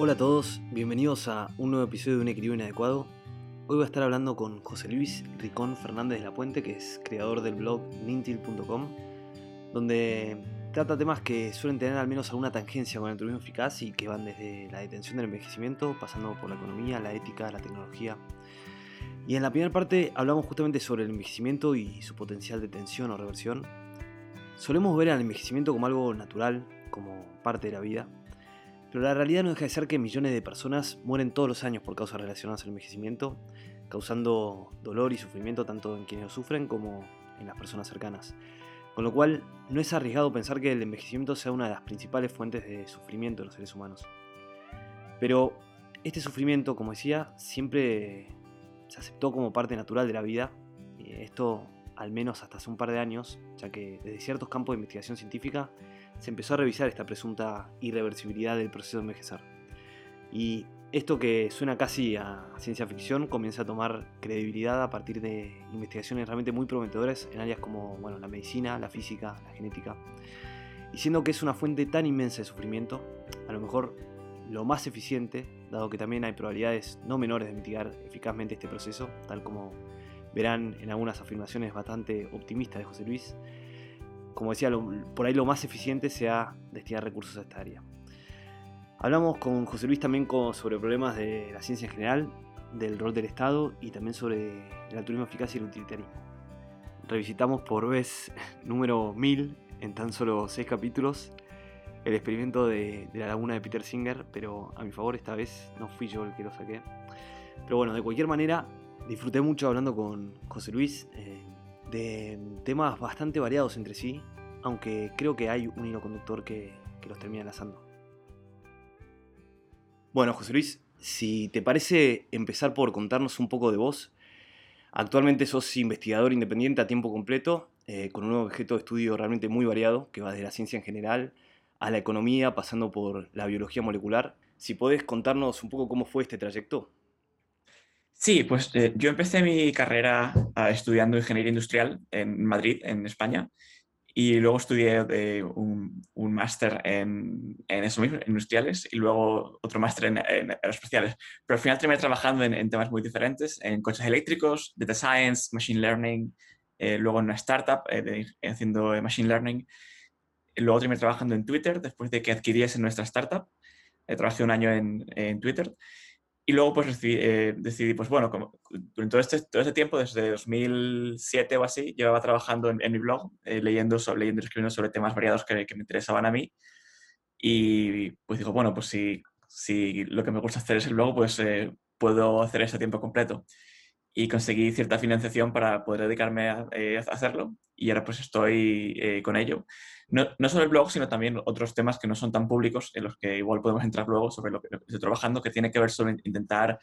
Hola a todos, bienvenidos a un nuevo episodio de Un Equilibrio Inadecuado. Hoy voy a estar hablando con José Luis Ricón Fernández de la Puente, que es creador del blog nintil.com, donde trata temas que suelen tener al menos alguna tangencia con el turismo eficaz y que van desde la detención del envejecimiento, pasando por la economía, la ética, la tecnología. Y en la primera parte hablamos justamente sobre el envejecimiento y su potencial de tensión o reversión. Solemos ver al envejecimiento como algo natural, como parte de la vida, pero la realidad no deja de ser que millones de personas mueren todos los años por causas relacionadas al envejecimiento, causando dolor y sufrimiento tanto en quienes lo sufren como en las personas cercanas. Con lo cual, no es arriesgado pensar que el envejecimiento sea una de las principales fuentes de sufrimiento de los seres humanos. Pero este sufrimiento, como decía, siempre se aceptó como parte natural de la vida. Esto al menos hasta hace un par de años, ya que desde ciertos campos de investigación científica se empezó a revisar esta presunta irreversibilidad del proceso de envejecer. Y esto que suena casi a ciencia ficción comienza a tomar credibilidad a partir de investigaciones realmente muy prometedoras en áreas como bueno, la medicina, la física, la genética. Y siendo que es una fuente tan inmensa de sufrimiento, a lo mejor lo más eficiente, dado que también hay probabilidades no menores de mitigar eficazmente este proceso, tal como verán en algunas afirmaciones bastante optimistas de José Luis, como decía, por ahí lo más eficiente sea destinar recursos a esta área. Hablamos con José Luis también sobre problemas de la ciencia en general, del rol del Estado y también sobre el altruismo eficaz y el utilitarismo. Revisitamos por vez número 1000 en tan solo 6 capítulos el experimento de, la laguna de Peter Singer, pero a mi favor esta vez no fui yo el que lo saqué. Pero bueno, de cualquier manera, disfruté mucho hablando con José Luis. Eh, de temas bastante variados entre sí, aunque creo que hay un hilo conductor que, los termina enlazando. Bueno, José Luis, si te parece empezar por contarnos un poco de vos. Actualmente sos investigador independiente a tiempo completo, eh, con un objeto de estudio realmente muy variado, que va desde la ciencia en general a la economía, pasando por la biología molecular. Si podés contarnos un poco cómo fue este trayecto. Sí, pues eh, yo empecé mi carrera ah, estudiando ingeniería industrial en Madrid, en España, y luego estudié eh, un, máster en, en, eso mismo, industriales, y luego otro máster en, aeroespaciales. Pero al final terminé trabajando en, temas muy diferentes, en coches eléctricos, data science, machine learning, eh, luego en una startup haciendo machine learning. Luego terminé trabajando en Twitter después de que adquiriese nuestra startup. trabajé un año en Twitter. Y luego pues eh, decidí, pues bueno, durante todo este, todo este tiempo, desde 2007 o así, llevaba trabajando en, mi blog, eh, leyendo, sobre, leyendo y escribiendo sobre temas variados que, me interesaban a mí. Y pues digo, bueno, pues si, si lo que me gusta hacer es el blog, pues eh, puedo hacer ese tiempo completo. Y conseguí cierta financiación para poder dedicarme a, a hacerlo. Y ahora pues estoy con ello no, no, solo el blog, sino también otros temas que no son tan públicos, en los que igual podemos entrar luego sobre lo que, estoy trabajando, que tiene que ver sobre intentar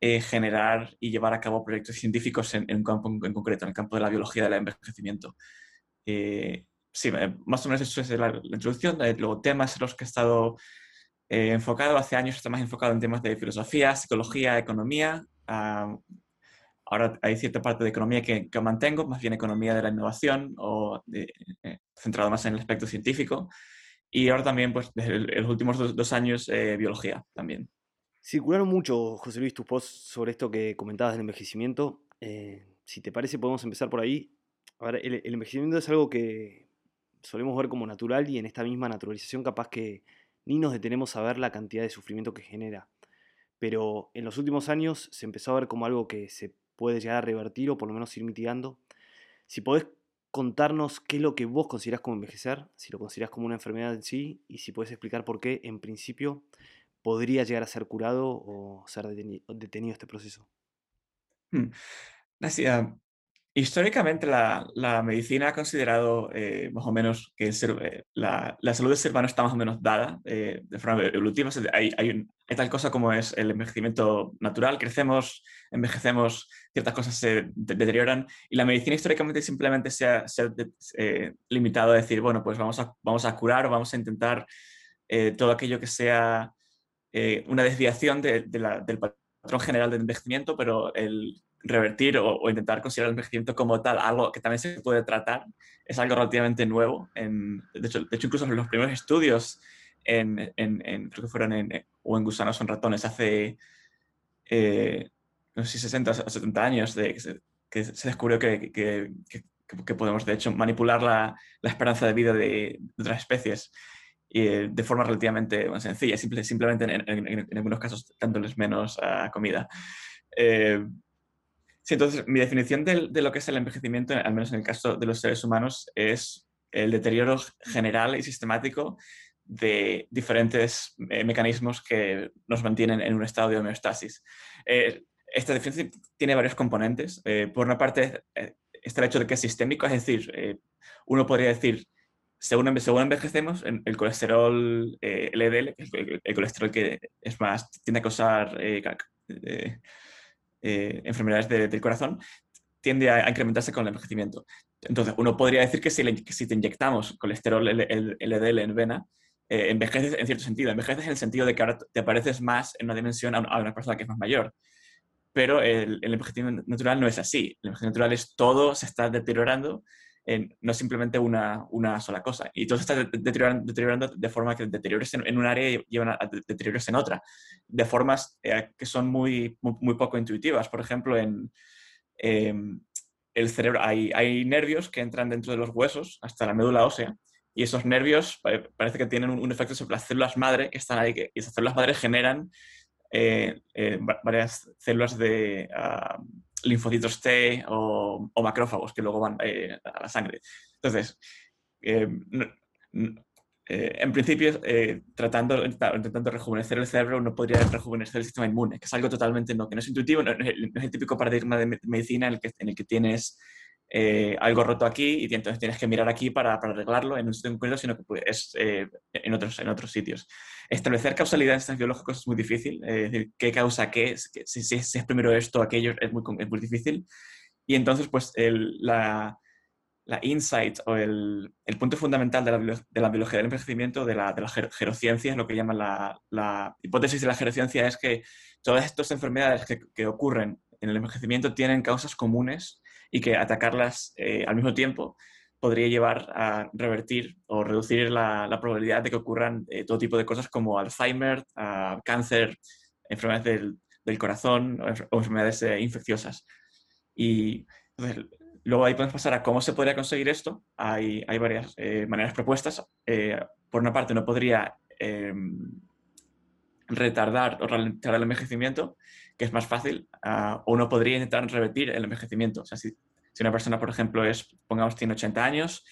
eh, generar y llevar a cabo proyectos científicos en, un campo en, concreto, en el campo de la biología del envejecimiento. Eh, sí, eh, más o menos eso es la, introducción. luego, temas en los que he estado enfocado hace años, está más enfocado en temas de filosofía, psicología, economía. Ah, Ahora hay cierta parte de economía que, que mantengo, más bien economía de la innovación o eh, centrado más en el aspecto científico. Y ahora también, pues, desde los últimos dos, años, eh, biología también. Circularon mucho, José Luis, tus posts sobre esto que comentabas del envejecimiento. Eh, si te parece, podemos empezar por ahí. A ver, el, el, envejecimiento es algo que solemos ver como natural y en esta misma naturalización capaz que ni nos detenemos a ver la cantidad de sufrimiento que genera. Pero en los últimos años se empezó a ver como algo que se puede llegar a revertir o por lo menos ir mitigando. Si podés contarnos qué es lo que vos considerás como envejecer, si lo considerás como una enfermedad en sí, y si puedes explicar por qué, en principio, podría llegar a ser curado o ser detenido, este proceso. Hmm. Históricamente la, medicina ha considerado eh, más o menos que eh, la, salud del ser humano está más o menos dada eh, de forma evolutiva. Hay, tal cosa como es el envejecimiento natural, crecemos, envejecemos, ciertas cosas se deterioran y la medicina históricamente simplemente se ha, se ha limitado a decir, bueno, pues vamos a, curar o vamos a intentar todo aquello que sea una desviación de, del patrón general del envejecimiento, pero el revertir o, intentar considerar el envejecimiento como tal algo que también se puede tratar es algo relativamente nuevo. En, de, hecho, de hecho, incluso los primeros estudios en, en, creo que fueron en, o en gusanos o en ratones hace, eh, no sé si 60 o 70 años, de, que, se, descubrió que, que, que, podemos, de hecho, manipular la, la esperanza de vida de, otras especies de forma relativamente sencilla, simple, simplemente en, algunos casos dándoles menos uh, comida. Eh, sí, entonces, mi definición de, de, lo que es el envejecimiento, al menos en el caso de los seres humanos, es el deterioro general y sistemático de diferentes eh, mecanismos que nos mantienen en un estado de homeostasis. Eh, esta definición tiene varios componentes. Eh, por una parte, está el hecho de que es sistémico, es decir, uno podría decir, según, según envejecemos, el colesterol LDL, el, el, colesterol que es más, tiende a causar enfermedades del corazón, tiende a, incrementarse con el envejecimiento. Entonces, uno podría decir que si, si te inyectamos colesterol LDL en vena, eh, envejeces en cierto sentido. Envejeces en el sentido de que ahora te pareces más en una dimensión a una persona que es más mayor. Pero el, el envejecimiento natural no es así. El envejecimiento natural es todo se está deteriorando, en, no simplemente una, una, sola cosa. Y todo se está deteriorando, deteriorando de forma que deteriores en, un área llevan a, deteriores en otra, de formas eh, que son muy, muy, poco intuitivas. Por ejemplo, en em, el cerebro hay, hay nervios que entran dentro de los huesos hasta la médula ósea y esos nervios parece que tienen un, efecto sobre las células madre que están ahí, y esas células madre generan eh, eh, varias células de ah, linfocitos T o, macrófagos que luego van eh, a la sangre. Entonces, en principio, tratando, intentando rejuvenecer el cerebro, uno podría rejuvenecer el sistema inmune, que es algo totalmente no, que no es intuitivo, no, es, el, típico paradigma de medicina en el que, tienes eh, algo roto aquí y entonces tienes que mirar aquí para, arreglarlo en un sitio concreto, sino que es eh, en, otros, en otros sitios. Establecer causalidad en sistemas biológicos es muy difícil, eh, es decir, qué causa qué, si, si, es primero esto aquello es muy, es muy difícil. Y entonces, pues, el, la, la, insight o el, el, punto fundamental de la, de la, biología del envejecimiento, de la, de la gerociencia, es lo que llaman la, la, hipótesis de la gerociencia, es que todas estas enfermedades que, que ocurren en el envejecimiento tienen causas comunes y que atacarlas eh, al mismo tiempo podría llevar a revertir o reducir la, probabilidad de que ocurran eh, todo tipo de cosas como Alzheimer, cáncer, enfermedades del, corazón o, enfermedades eh, infecciosas. Y luego ahí podemos pasar a cómo se podría conseguir esto. Hay, hay varias maneras propuestas. por una parte, no podría em, retardar o ralentizar el envejecimiento, que es más fácil, uh, o uno podría intentar revertir el envejecimiento. O sea, si, si, una persona, por ejemplo, es, pongamos, tiene 80 años,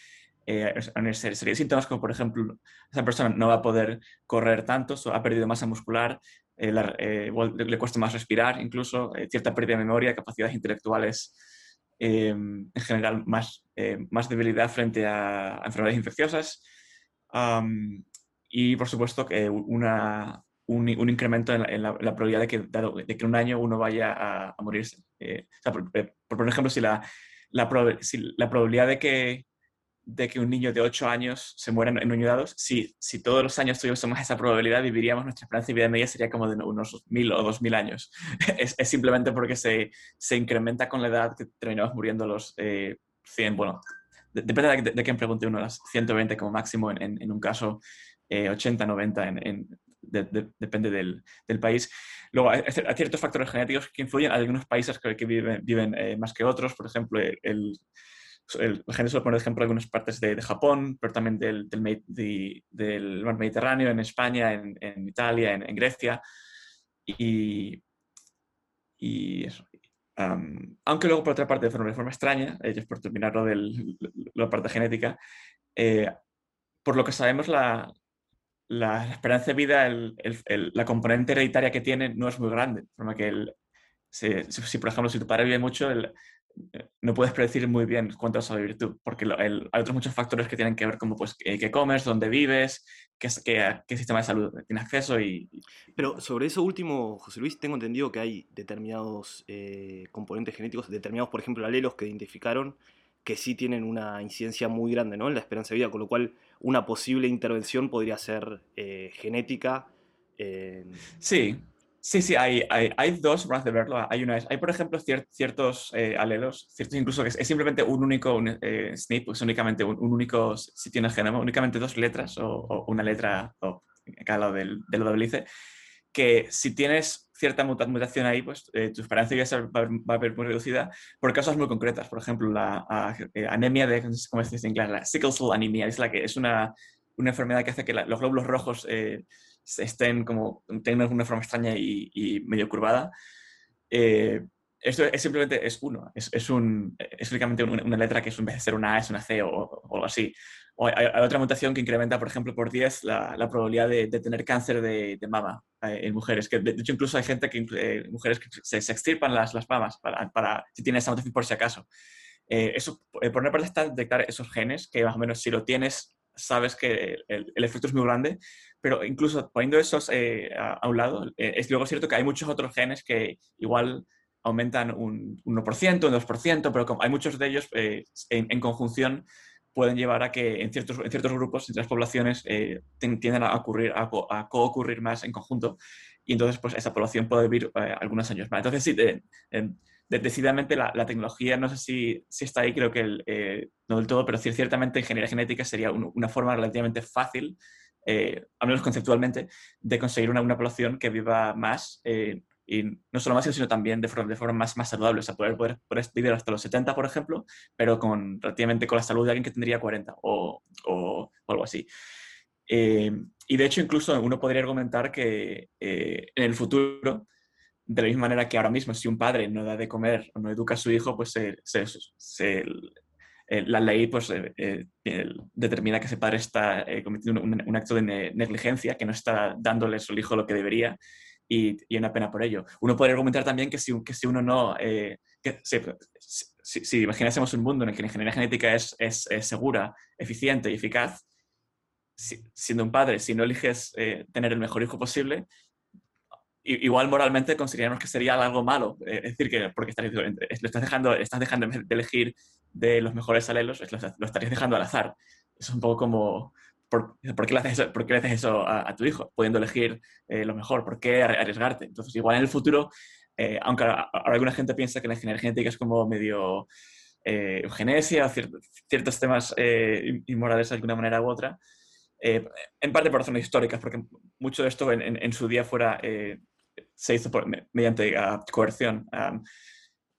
eh, sería síntomas como, por ejemplo, esa persona no va a poder correr tanto, ha perdido masa muscular, eh, eh, le, cuesta más respirar, incluso eh, cierta pérdida de memoria, capacidades intelectuales, en general más, más debilidad frente a, a enfermedades infecciosas. Um, y, por supuesto, que una, un, incremento en la, probabilidad de que, de que en un año uno vaya a, morirse. Eh, eh, por, ejemplo, si la, la, probabilidad de que, de que un niño de 8 años se muera en, un año dado, si, si todos los años tuviésemos esa probabilidad, viviríamos, nuestra esperanza de vida media sería como de unos 1000 o 2000 años. es, es, simplemente porque se, se, incrementa con la edad que terminamos muriendo los 100, eh, bueno, depende de, de, quién pregunte uno, las 120 como máximo en, en, un caso, 80, 90 en, depende del, del, país. Luego, hay, ciertos factores genéticos que influyen. Hay algunos países que, que viven, viven eh, más que otros. Por ejemplo, el, el, el género pone ejemplo algunas partes de, de, Japón, pero también del, del, del, mar Mediterráneo, en España, en, en Italia, en, Grecia. Y, y eso. aunque luego, por otra parte, de forma, de forma extraña, ellos por terminar lo de la parte genética, eh, por lo que sabemos, la, la esperanza de vida, la componente hereditaria que tiene no es muy grande. forma que si, por ejemplo, si tu padre vive mucho, eh, no puedes predecir muy bien cuánto vas a vivir tú, porque hay otros muchos factores que tienen que ver como pues, qué comes, dónde vives, qué, qué, qué, sistema de salud tienes acceso. Y, Pero sobre eso último, José Luis, tengo entendido que hay determinados eh, componentes genéticos, determinados, por ejemplo, alelos que identificaron que sí tienen una incidencia muy grande ¿no? en la esperanza de vida, con lo cual una posible intervención podría ser eh, genética. Sí, sí, sí, hay, hay, hay, dos formas de verlo. Hay, una, hay por ejemplo, ciertos eh, alelos, ciertos incluso que es, simplemente un único un, SNP, es únicamente un, único sitio en genoma, únicamente dos letras o, una letra, o al lado del, del doble que si tienes cierta mutación ahí, pues eh, tu esperanza de vida va, a ver muy reducida por causas muy concretas. Por ejemplo, la anemia de, ¿cómo se dice en inglés? La sickle cell anemia, es la que es una, una enfermedad que hace que los glóbulos rojos estén como, tengan una forma extraña y, y medio curvada. Esto es simplemente es uno, es, es, un, es únicamente una, letra que es, en vez de ser una A es una C o, algo así. O hay, otra mutación que incrementa, por ejemplo, por 10 la, la probabilidad de, de, tener cáncer de, mama eh, en mujeres. Que de hecho, incluso hay gente que, eh, mujeres se, se, extirpan las, las mamas para, para, si tienen esa mutación por si acaso. Eh, eso, por una parte, está detectar esos genes que más o menos si lo tienes, sabes que el, el efecto es muy grande, pero incluso poniendo esos a, a, un lado, es luego cierto que hay muchos otros genes que igual aumentan un 1%, un 2%, pero como hay muchos de ellos eh, en, conjunción pueden llevar a que en ciertos, en ciertos grupos, en ciertas poblaciones, eh, tienden a, ocurrir, a, a co-ocurrir más en conjunto y entonces pues esa población puede vivir eh, algunos años más. Entonces sí, decididamente la, la, tecnología, no sé si, si está ahí, creo que el, no del todo, pero ciertamente ingeniería genética sería una forma relativamente fácil, al menos conceptualmente, de conseguir una, una población que viva más y no solo más, sino también de forma, de forma más, más saludable, o sea, poder, poder, vivir hasta los 70, por ejemplo, pero con relativamente con la salud de alguien que tendría 40 o, o, algo así. Eh, y de hecho, incluso uno podría argumentar que eh, en el futuro, de la misma manera que ahora mismo, si un padre no da de comer o no educa a su hijo, pues se, se, la ley pues, eh, determina que ese padre está cometiendo un, un, acto de negligencia, que no está dándole a su hijo lo que debería y, y, una pena por ello. Uno podría argumentar también que si, que si uno no, eh, que si, si, imaginásemos un mundo en el que la ingeniería genética es, es, segura, eficiente y eficaz, siendo un padre, si no eliges eh, tener el mejor hijo posible, igual moralmente consideraríamos que sería algo malo. Eh, es decir, que porque estás, lo estás dejando, estás dejando de elegir de los mejores alelos, lo, lo estarías dejando al azar. Es un poco como, ¿por, qué, le haces eso, ¿por qué le haces eso a, tu hijo? Pudiendo elegir eh, lo mejor, ¿por qué arriesgarte? Entonces, igual en el futuro, eh, aunque ahora alguna gente piensa que la ingeniería genética es como medio eh, eugenesia, o ciertos temas eh, inmorales de alguna manera u otra, en parte por razones históricas, porque mucho de esto en, en, su día fuera, se hizo por, mediante uh, coerción. Um,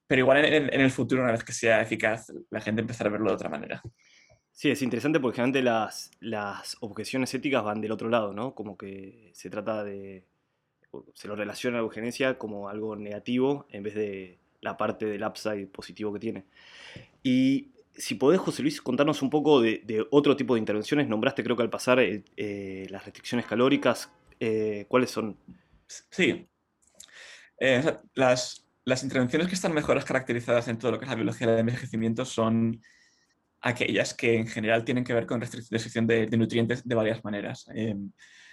pero igual en, en, el futuro, una vez que sea eficaz, la gente empezará a verlo de otra manera. Sí, es interesante porque generalmente las, las objeciones éticas van del otro lado, ¿no? Como que se trata de. se lo relaciona la eugenesia como algo negativo en vez de la parte del upside positivo que tiene. Y si podés, José Luis, contarnos un poco de, de otro tipo de intervenciones. Nombraste, creo que al pasar, eh las restricciones calóricas. Eh, ¿Cuáles son? Sí. Eh, las, las intervenciones que están mejor caracterizadas en todo lo que es la biología del envejecimiento son aquellas que en general tienen que ver con restricción de, nutrientes de varias maneras. Eh,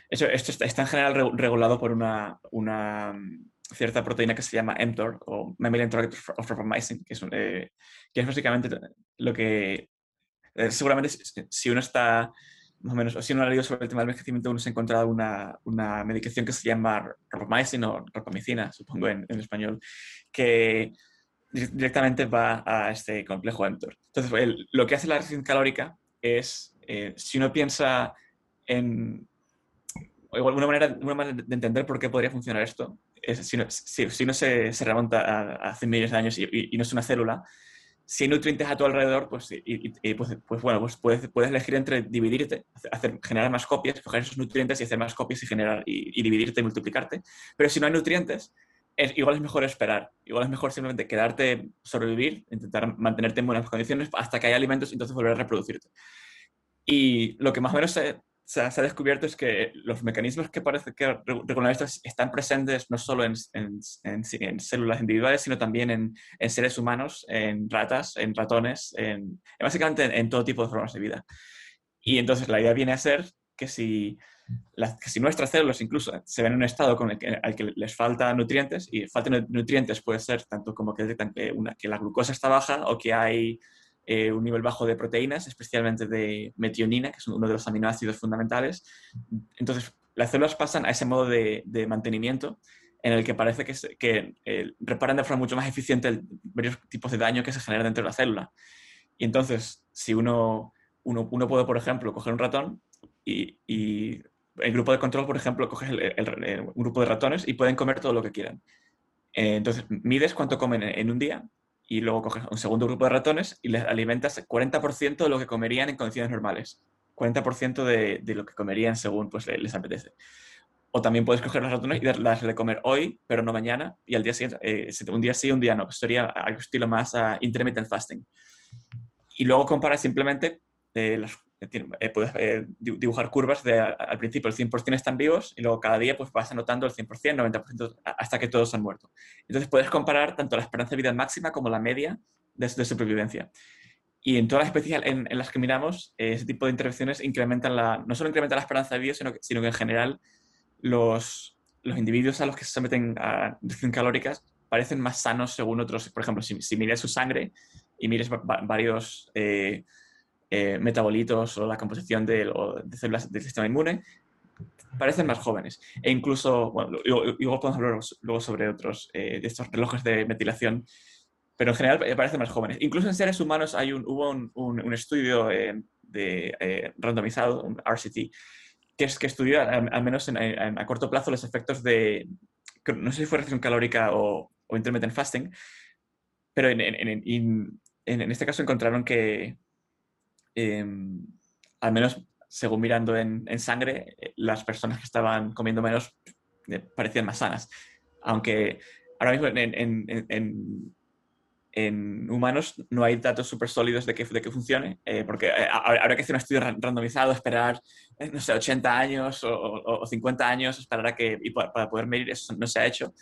eso, esto está, está, en general regulado por una, una, mm, cierta proteína que se llama mTOR o Mammalian Target of Rapamycin, que es, eh, que es básicamente lo que eh, seguramente si uno está más o menos, o si uno ha leído sobre el tema del envejecimiento, uno se ha encontrado una, una medicación que se llama rapamycin o rapamicina, supongo en español, que directamente va a este complejo mTOR. Entonces, lo que hace la restricción calórica es, eh, si uno piensa en una manera, una manera de entender por qué podría funcionar esto, es, si, uno, si, si uno se, se, remonta a, hace millones de años y, y, no es una célula, si hay nutrientes a tu alrededor, pues, y, pues, pues, bueno, pues puedes, puedes, elegir entre dividirte, hacer, generar más copias, coger esos nutrientes y hacer más copias y generar y, dividirte y multiplicarte. Pero si no hay nutrientes, es, igual es mejor esperar. Igual es mejor simplemente quedarte, sobrevivir, intentar mantenerte en buenas condiciones hasta que haya alimentos y entonces volver a reproducirte. Y lo que más o menos se, ha descubierto es que los mecanismos que parece que regulan esto están presentes no solo en, en, en, células individuales, sino también en, seres humanos, en ratas, en ratones, en, básicamente en todo tipo de formas de vida. Y entonces la idea viene a ser que si las, que si nuestras células incluso se ven en un estado con el que, al que les falta nutrientes, y falta nutrientes puede ser tanto como que detectan que, una, que la glucosa está baja o que hay eh, un nivel bajo de proteínas, especialmente de metionina, que es uno de los aminoácidos fundamentales. Entonces, las células pasan a ese modo de, de mantenimiento en el que parece que, que eh, reparan de forma mucho más eficiente varios tipos de daño que se generan dentro de la célula. Y entonces, si uno, uno, uno puede, por ejemplo, coger un ratón y, y el grupo de control, por ejemplo, coges un grupo de ratones y pueden comer todo lo que quieran. Eh, entonces, mides cuánto comen en, un día y luego coges un segundo grupo de ratones y les alimentas 40% de lo que comerían en condiciones normales. 40% de, de, lo que comerían según pues, les apetece. O también puedes coger los ratones y darles de comer hoy, pero no mañana, y al día siguiente, eh, un día sí, un día no. Sería algo estilo más uh, intermittent fasting. Y luego comparas simplemente eh, eh, puedes eh, dibujar curvas de al principio el 100% están vivos y luego cada día pues vas anotando el 100%, 90% hasta que todos han muerto. Entonces puedes comparar tanto la esperanza de vida máxima como la media de, de supervivencia. Y en todas las especies en, las que miramos, eh, ese tipo de intervenciones incrementan la, no solo incrementan la esperanza de vida, sino que, sino que en general los, los individuos a los que se someten a reducción calóricas parecen más sanos según otros. Por ejemplo, si, si miras su sangre y mires varios eh, metabolitos o la composición de, células del sistema inmune, parecen más jóvenes. E incluso, bueno, igual podemos hablar luego sobre otros eh, de estos relojes de metilación, pero en general parecen más jóvenes. Incluso en seres humanos hay un, hubo un, estudio eh, de, randomizado, un RCT, que, es, que estudió, al, menos a corto plazo, los efectos de, no sé si fue restricción calórica o, o intermittent fasting, pero en, en este caso encontraron que, Em, al menos según mirando en, sangre, eh, las personas que estaban comiendo menos eh, parecían más sanas. Aunque ahora mismo en, humanos no hay datos súper sólidos de que, de que funcione, eh, porque habrá que hacer un estudio randomizado, esperar, no sé, 80 años o, 50 años, esperar a que, y para, poder medir eso no se ha hecho.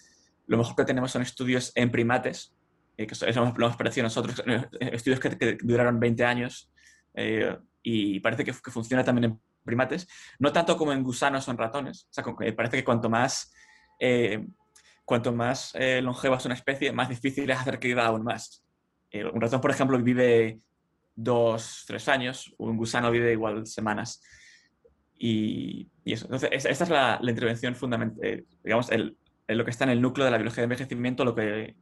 Lo mejor que tenemos son estudios en primates, que eso, lo hemos parecido nosotros, estudios que duraron 20 años, eh, y parece que, funciona también en primates, no tanto como en gusanos o en ratones. O sea, parece que cuanto más, eh, cuanto más eh, longeva es una especie, más difícil es hacer que viva aún más. un ratón, por ejemplo, vive dos, tres años, un gusano vive igual semanas. Y, eso. Entonces, esta es la, intervención fundamental, digamos, el, lo que está en el núcleo de la biología de envejecimiento, lo que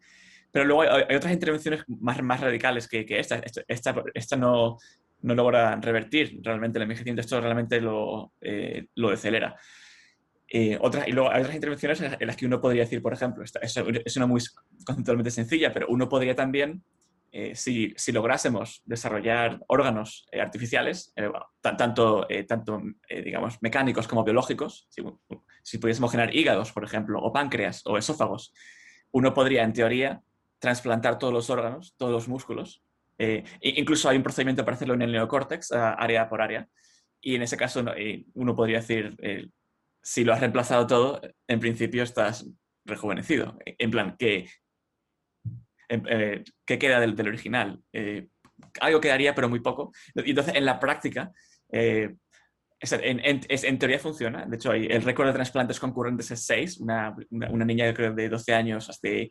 pero luego hay, otras intervenciones más, más radicales que, que esta. esta. esta. no, no logra revertir realmente el envejecimiento, esto realmente lo, eh, lo decelera. Eh, otras, y luego hay otras intervenciones en las que uno podría decir, por ejemplo, es, una muy conceptualmente sencilla, pero uno podría también, eh, si, si, lográsemos desarrollar órganos artificiales, tanto, tanto digamos, mecánicos como biológicos, si, si pudiésemos generar hígados, por ejemplo, o páncreas o esófagos, uno podría, en teoría, trasplantar todos los órganos, todos los músculos, eh, incluso hay un procedimiento para hacerlo en el neocórtex, área por área, y en ese caso eh, uno podría decir, eh, si lo has reemplazado todo, en principio estás rejuvenecido. En plan, ¿qué, ¿qué queda del, original? algo quedaría, pero muy poco. Y entonces, en la práctica, en, en, teoría funciona. De hecho, el récord de trasplantes concurrentes es 6. Una, una, niña de 12 años, hace,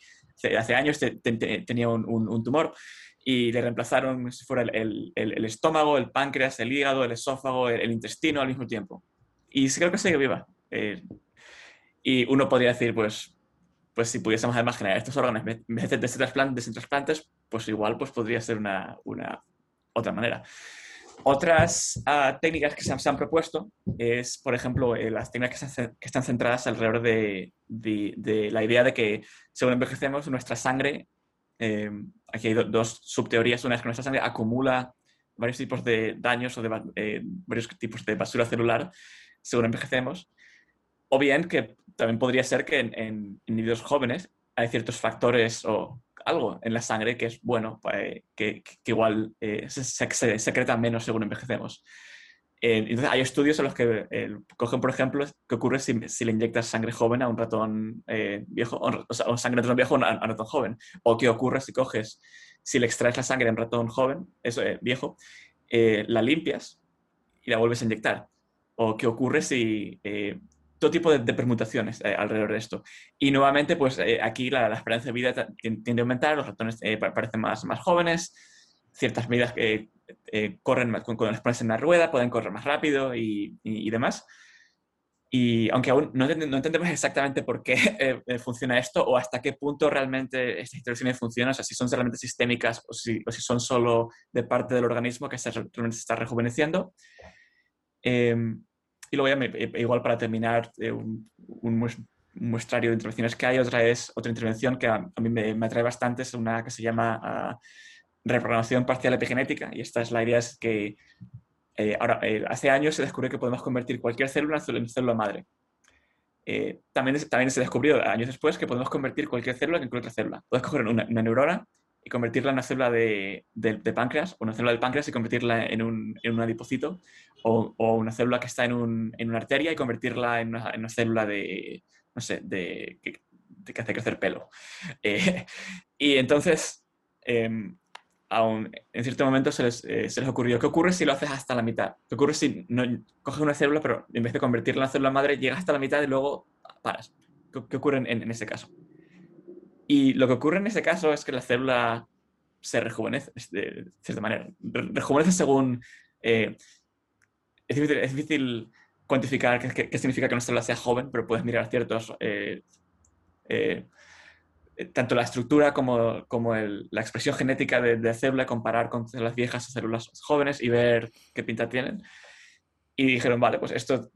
hace años, tenía un, tumor y le reemplazaron si fuera el, el, estómago, el páncreas, el hígado, el esófago, el, intestino al mismo tiempo. Y creo que sigue viva. Eh, y uno podría decir, pues, pues si pudiésemos además generar estos órganos en vez de trasplantes, pues igual pues podría ser una, una otra manera. Otras ah, técnicas que se han, propuesto es, por ejemplo, eh, las técnicas que, que, están centradas alrededor de, de, de, la idea de que según envejecemos, nuestra sangre eh, aquí hay dos subteorías. Una es que nuestra sangre acumula varios tipos de daños o de, eh, varios tipos de basura celular según envejecemos. O bien que también podría ser que en, individuos jóvenes hay ciertos factores o algo en la sangre que es bueno, eh, que, igual se, se, secreta menos según envejecemos. Eh, entonces, hay estudios en los que eh, cogen, por ejemplo, qué ocurre si, si, le inyectas sangre joven a un ratón eh, viejo, o, sea, sangre de ratón viejo a, un ratón joven. O qué ocurre si coges, si le extraes la sangre a un ratón joven, eso, viejo, la limpias y la vuelves a inyectar. O qué ocurre si todo tipo de, permutaciones alrededor de esto. Y nuevamente, pues aquí la, esperanza de vida tiende a aumentar, los ratones parecen más, más jóvenes, ciertas medidas que eh, corren con, cuando les pones en la rueda, pueden correr más rápido y, demás. Y aunque aún no, entendemos exactamente por qué eh, eh, funciona esto o hasta qué punto realmente estas interacciones funcionan, o sea, si son realmente sistémicas o si, o si son solo de parte del organismo que se, realmente está rejuveneciendo. Em, y luego ya igual para terminar un, muestrario de intervenciones que hay, otra es otra intervención que a, mí me, atrae bastante, es una que se llama ah, reprogramación parcial epigenética y esta es la idea que eh, ahora, eh, hace años se descubrió que podemos convertir cualquier célula en célula madre. Eh, también, también se descubrió años después que podemos convertir cualquier célula en cualquier célula. Puedes coger una, neurona y convertirla en una célula de, páncreas o una célula del páncreas y convertirla en un, en un adipocito o, o, una célula que está en, un, en, una arteria y convertirla en una, célula de, no sé, de, que, hace crecer pelo. y entonces, em, aún en cierto momento se les, eh, se les, ocurrió, ¿qué ocurre si lo haces hasta la mitad? ¿Qué ocurre si no, coges una célula, pero en vez de convertirla en célula madre, llegas hasta la mitad y luego paras? ¿Qué, ocurre en, ese caso? Y lo que ocurre en ese caso es que la célula se rejuvenece, de cierta manera. Rejuvenece según... Eh, es, difícil, es, difícil, cuantificar qué, qué, significa que una célula sea joven, pero puedes mirar ciertos... Eh, eh, tanto la estructura como, como la expresión genética de, de, célula, comparar con células viejas o células jóvenes y ver qué pinta tienen. Y dijeron, vale, pues esto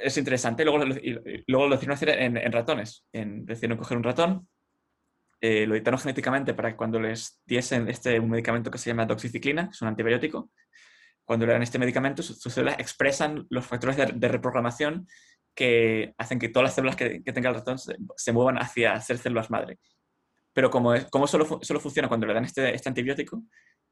es interesante. Luego, luego lo decidieron hacer en, ratones. En, decidieron coger un ratón, eh, lo editaron genéticamente para que cuando les diesen este, un medicamento que se llama doxiciclina, es un antibiótico, cuando le dan este medicamento, sus, células expresan los factores de reprogramación que hacen que todas las células que, que tenga el ratón se, muevan hacia ser células madre. Pero como, como solo, solo funciona cuando le dan este, este antibiótico,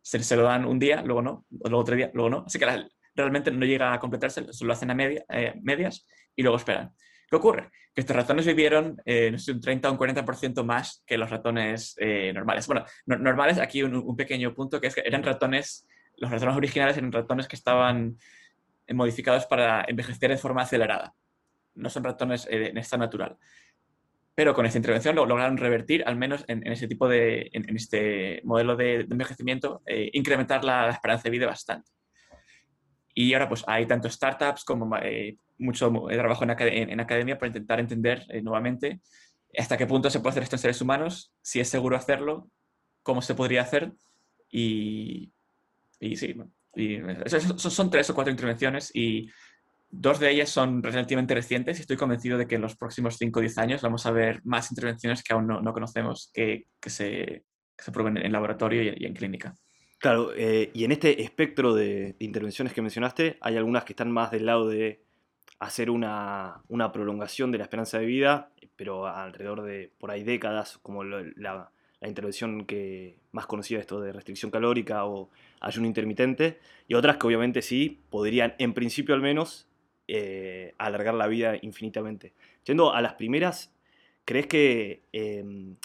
se, se, lo dan un día, luego no, luego otro día, luego no. Así que realmente no llega a completarse, solo lo hacen a media, eh, medias y luego esperan. ¿Qué ocurre? Que estos ratones vivieron eh, no sé, un 30 o un 40% más que los ratones eh, normales. Bueno, normales, aquí un, un, pequeño punto, que es que eran ratones, los ratones originales eran ratones que estaban modificados para envejecer de forma acelerada no son ratones eh, en estado natural. Pero con esta intervención lo lograron revertir, al menos en, ese tipo de, en, este modelo de, envejecimiento, eh, incrementar la, esperanza de vida bastante. Y ahora pues hay tanto startups como eh, mucho trabajo en, academia para intentar entender nuevamente hasta qué punto se puede hacer esto en seres humanos, si es seguro hacerlo, cómo se podría hacer y, y sí, y son tres o cuatro intervenciones y Dos de ellas son relativamente recientes y estoy convencido de que en los próximos 5 o 10 años vamos a ver más intervenciones que aún no, conocemos que, se, se, prueben en laboratorio y, en clínica. Claro, eh, y en este espectro de, intervenciones que mencionaste, hay algunas que están más del lado de hacer una, prolongación de la esperanza de vida, pero alrededor de por ahí décadas, como la, la intervención que más conocida esto de restricción calórica o ayuno intermitente, y otras que obviamente sí podrían, en principio al menos, eh, alargar la vida infinitamente. Yendo a las primeras, ¿crees que em,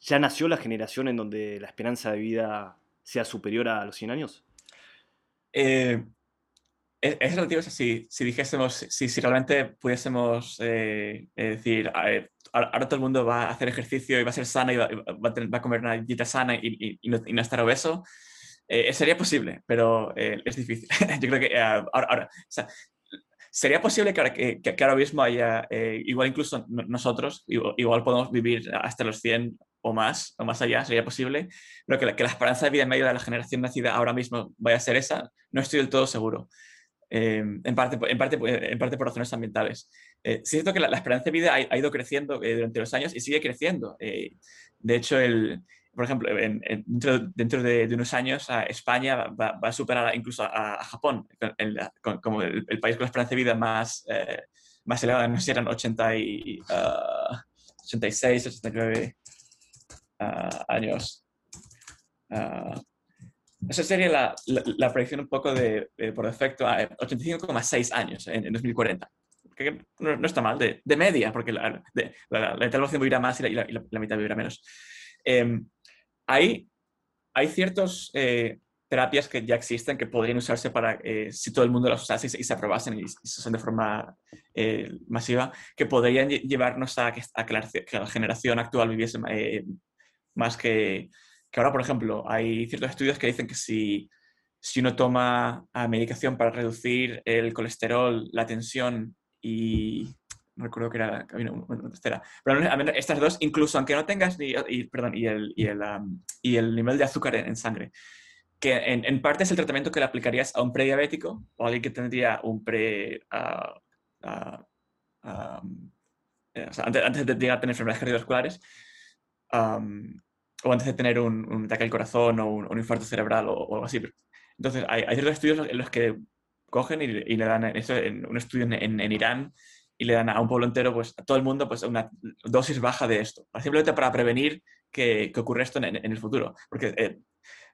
ya nació la generación en donde la esperanza de vida sea superior a los 100 años? Eh, es, relativo si, dijésemos, si, realmente pudiésemos eh, decir, ahora, todo el mundo va a hacer ejercicio y va a ser sano y va, a, comer una dieta sana y, no, estar obeso, sería posible, pero es difícil. Yo creo que ahora, ¿Sería posible que ahora, que, que ahora mismo haya, eh, igual incluso nosotros, igual, podemos vivir hasta los 100 o más, o más allá, sería posible, pero que la, que la esperanza de vida en medio de la generación nacida ahora mismo vaya a ser esa, no estoy del todo seguro. Eh, en, parte, en, parte, en parte por razones ambientales. Eh, siento que la, esperanza de vida ha, ha ido creciendo eh, durante los años y sigue creciendo. de hecho, el, por ejemplo, dentro, de, unos años a España va, a superar incluso a, Japón como el, país con la esperanza de vida más, eh, más elevada, no sé eran 80 y, 86, 89 años. Uh, esa sería la, la, predicción un poco de, por defecto, 85,6 años en, 2040. Que no, está mal, de, de media, porque la, de, la, la, vivirá más y la, mitad vivirá menos. Em, hay, hay ciertas eh, terapias que ya existen que podrían usarse para, eh, si todo el mundo las usase y, se aprobasen y, se usan de forma eh, masiva, que podrían llevarnos a que, la, generación actual viviese más que, ahora, por ejemplo, hay ciertos estudios que dicen que si, uno toma medicación para reducir el colesterol, la tensión y no recuerdo que era una, tercera. Pero estas dos, incluso aunque no tengas ni, y, perdón, y, el, y, el, y el nivel de azúcar en, sangre, que en, parte es el tratamiento que le aplicarías a un prediabético o a alguien que tendría un pre... Eh, antes, de llegar a tener enfermedades cardiovasculares o antes de tener un, ataque al corazón o un, infarto cerebral o, algo así. Entonces, hay, ciertos estudios en los que cogen y, le dan eso en un estudio en, en, Irán y le dan a un pueblo entero, pues a todo el mundo, pues una dosis baja de esto, simplemente para prevenir que, que ocurra esto en, el futuro. Porque eh,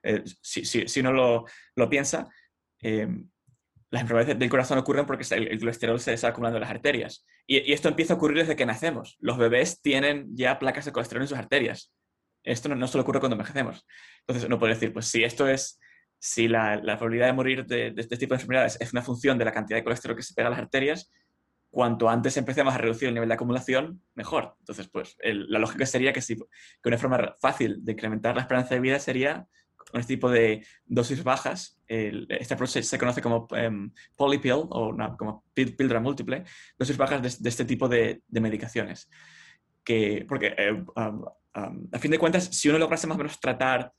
eh, si, si, si, uno lo, lo piensa, las enfermedades del corazón ocurren porque el, colesterol se está acumulando en las arterias. Y, esto empieza a ocurrir desde que nacemos. Los bebés tienen ya placas de colesterol en sus arterias. Esto no, solo ocurre cuando envejecemos. Entonces uno puede decir, pues si esto es, si la, probabilidad de morir de, este tipo de enfermedades es una función de la cantidad de colesterol que se pega a las arterias, cuanto antes empecemos a reducir el nivel de acumulación, mejor. Entonces, pues la lógica sería que, si, que una forma fácil de incrementar la esperanza de vida sería con este tipo de dosis bajas. este approach se, conoce como um, polypill o como píldora múltiple, dosis bajas de, este tipo de, medicaciones. Que, porque, eh, a fin de cuentas, si uno logra más o menos tratar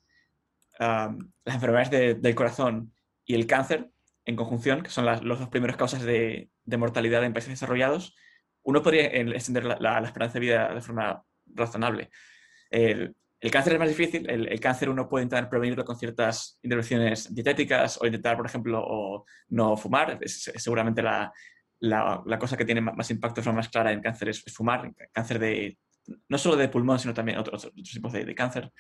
las enfermedades del corazón y el cáncer en conjunción, que son las dos primeras causas de, mortalidad en países desarrollados, uno podría extender la, esperanza de vida de forma razonable. El cáncer es más difícil, el, cáncer uno puede intentar prevenirlo con ciertas intervenciones dietéticas o intentar, por ejemplo, no fumar. Es, seguramente la, cosa que tiene más impacto de forma más clara en cáncer es, fumar, cáncer de, no solo de pulmón, sino también otros, tipos de, cáncer.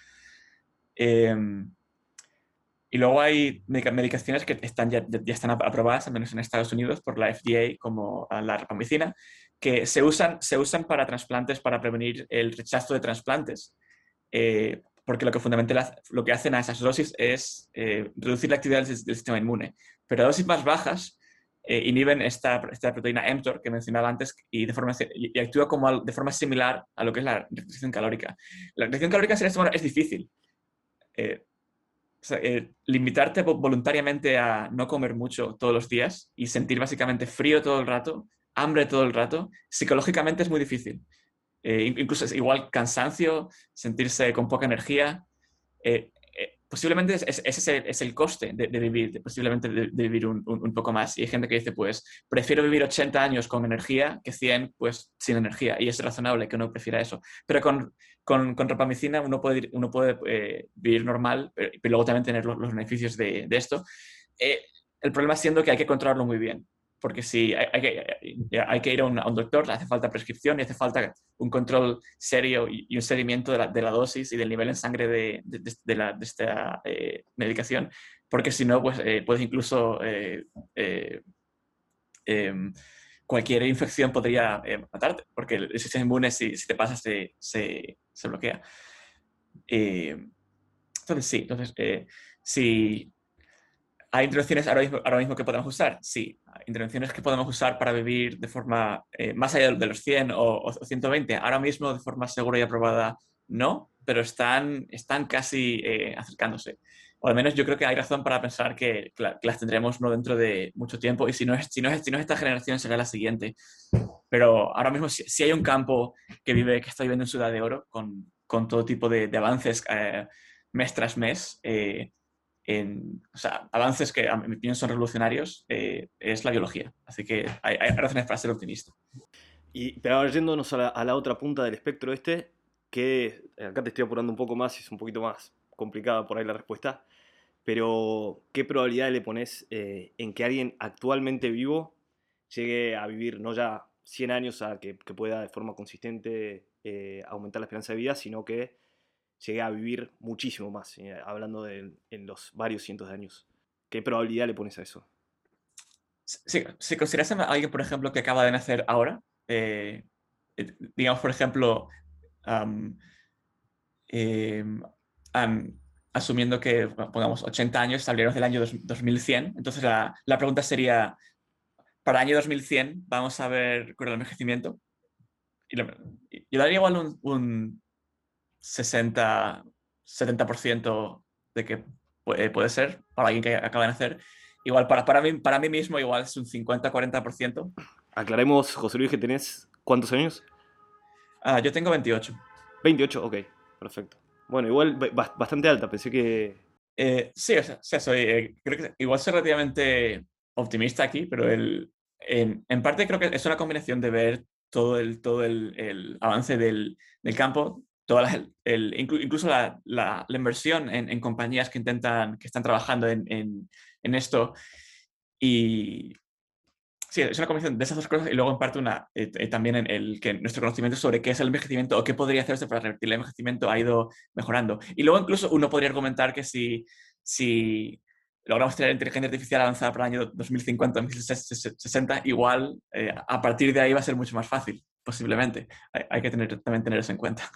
Em, y luego hay medicaciones que están ya, ya, están aprobadas, al menos en Estados Unidos, por la FDA, como la rapamicina, que se usan, se usan para trasplantes para prevenir el rechazo de trasplantes. Eh, porque lo que fundamentalmente lo que hacen a esas dosis es eh, reducir la actividad del, sistema inmune. Pero a dosis más bajas eh, inhiben esta, esta, proteína mTOR que mencionaba antes y, de forma, y, actúa como de forma similar a lo que es la restricción calórica. La restricción calórica es difícil. Limitarte voluntariamente a no comer mucho todos los días y sentir básicamente frío todo el rato, hambre todo el rato, psicológicamente es muy difícil. Eh, incluso es igual cansancio, sentirse con poca energía. Eh, eh, posiblemente ese es, el, coste de, vivir, posiblemente de, vivir un, poco más. Y hay gente que dice, pues, prefiero vivir 80 años con energía que 100, pues, sin energía. Y es razonable que uno prefiera eso. Pero con, con, con uno puede, uno puede vivir normal, pero, luego también tener los, beneficios de, esto. el problema siendo que hay que controlarlo muy bien porque si hay, que, hay que ir a un, doctor, hace falta prescripción y hace falta un control serio y, un seguimiento de la, dosis y del nivel en sangre de, esta eh, medicación, porque si no, pues eh, puedes incluso eh, em, cualquier infección podría matarte, porque el sistema inmune, si, te pasa, se bloquea. entonces, sí, entonces, si ¿Hay intervenciones ahora mismo, ahora mismo que podemos usar? Sí, intervenciones que podemos usar para vivir de forma eh, más allá de los 100 o, 120. Ahora mismo de forma segura y aprobada no, pero están, están casi eh, acercándose. O al menos yo creo que hay razón para pensar que, las tendremos no dentro de mucho tiempo y si no es, si no es, si no es esta generación será la siguiente. Pero ahora mismo si, hay un campo que vive, que está viviendo en Ciudad de Oro con, con todo tipo de, avances eh, mes tras mes, en o sea, avances que a mi opinión son revolucionarios, eh, es la biología. Así que hay, razones para ser optimista. Y, pero ahora yéndonos a la, otra punta del espectro este, que acá te estoy apurando un poco más y es un poquito más complicada por ahí la respuesta, pero ¿qué probabilidad le pones eh, en que alguien actualmente vivo llegue a vivir no ya 100 años a que, pueda de forma consistente eh, aumentar la esperanza de vida, sino que llegué a vivir muchísimo más, eh, hablando de en los varios cientos de años. ¿Qué probabilidad le pones a eso? Si consideras a alguien, por ejemplo, que acaba de nacer ahora, eh, eh, digamos, por ejemplo, em, asumiendo que, pongamos, 80 años, hablaríamos del año 2100, entonces la, la, pregunta sería, para el año 2100 vamos a ver con el envejecimiento. Y yo daría igual un 60, 70% de que puede, ser para alguien que acaba de nacer. Igual para, para, mí, para mí mismo, igual es un 50-40%. Aclaremos, José Luis, que tienes cuántos años? Ah, yo tengo 28. 28, ok, perfecto. Bueno, igual bastante alta, pensé que Eh, sí, o sea, soy, eh, creo que igual soy relativamente optimista aquí, pero el, en, en, parte creo que es una combinación de ver todo el, todo el, el avance del, del, campo, toda el, incluso la, la, la inversión en, en, compañías que intentan, que están trabajando en, en esto. Y, sí, es una combinación de esas dos cosas y luego en parte una, eh, eh, también en el que nuestro conocimiento sobre qué es el envejecimiento o qué podría hacerse para revertir el envejecimiento ha ido mejorando. Y luego incluso uno podría argumentar que si, si logramos tener inteligencia artificial avanzada para el año 2050, 2060, igual eh, a partir de ahí va a ser mucho más fácil, posiblemente. Hay, que tener, también tener eso en cuenta.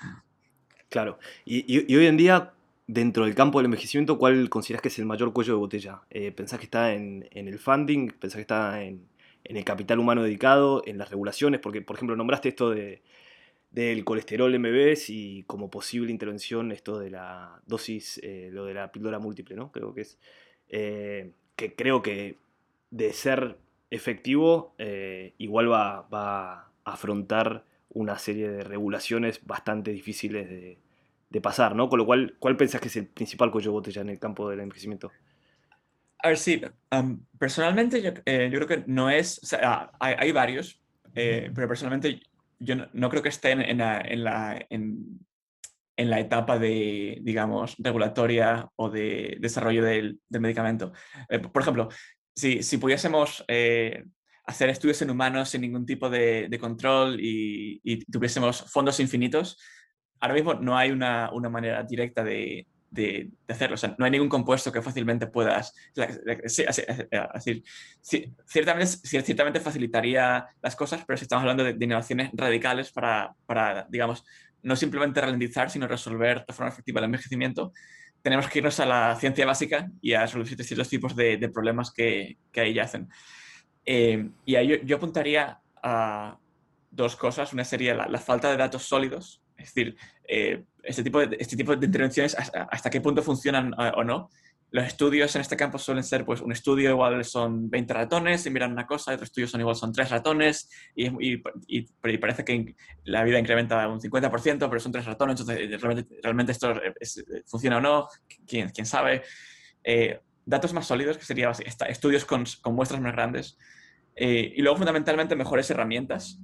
Claro. Y, hoy en día, dentro del campo del envejecimiento, ¿cuál consideras que es el mayor cuello de botella? ¿Pensás que está en, en el funding? ¿Pensás que está en, el capital humano dedicado, en las regulaciones, porque por ejemplo nombraste esto de, del colesterol bebés y como posible intervención esto de la dosis, eh, lo de la píldora múltiple, ¿no? Creo que es, eh, que creo que de ser efectivo, eh, igual va, va, a afrontar una serie de regulaciones bastante difíciles de, de pasar, ¿no? Con lo cual, ¿cuál pensás que es el principal cuello de botella en el campo del envejecimiento? A ver, sí, personalmente yo, eh, yo, creo que no es, o sea, hay, hay, varios, eh, pero personalmente yo no, no, creo que estén en la, en, la, en, en, la, etapa de, digamos, regulatoria o de desarrollo del, del medicamento. Eh, por ejemplo, si, si pudiésemos hacer estudios en humanos sin ningún tipo de, control y, y, tuviésemos fondos infinitos, ahora mismo no hay una, manera directa de, hacerlo. O no hay ningún compuesto que fácilmente puedas... Sí, ciertamente, facilitaría las cosas, pero si estamos hablando de, innovaciones radicales para, digamos, no simplemente ralentizar, sino resolver de forma efectiva el envejecimiento, tenemos que irnos a la ciencia básica y a resolver ciertos tipos de, problemas que, que, ahí yacen. Eh, y ahí yo, yo, apuntaría a dos cosas. Una sería la, la falta de datos sólidos es decir, eh, este, tipo de, este tipo de intervenciones, hasta, qué punto funcionan eh, o no. Los estudios en este campo suelen ser, pues, un estudio igual son 20 ratones y miran una cosa, otro estudio son igual son 3 ratones y, parece que la vida incrementa un 50%, pero son 3 ratones, entonces eh, realmente, esto funciona o no, quién, quién sabe. Datos más sólidos, que serían estudios con, con, muestras más grandes. y luego, fundamentalmente, mejores herramientas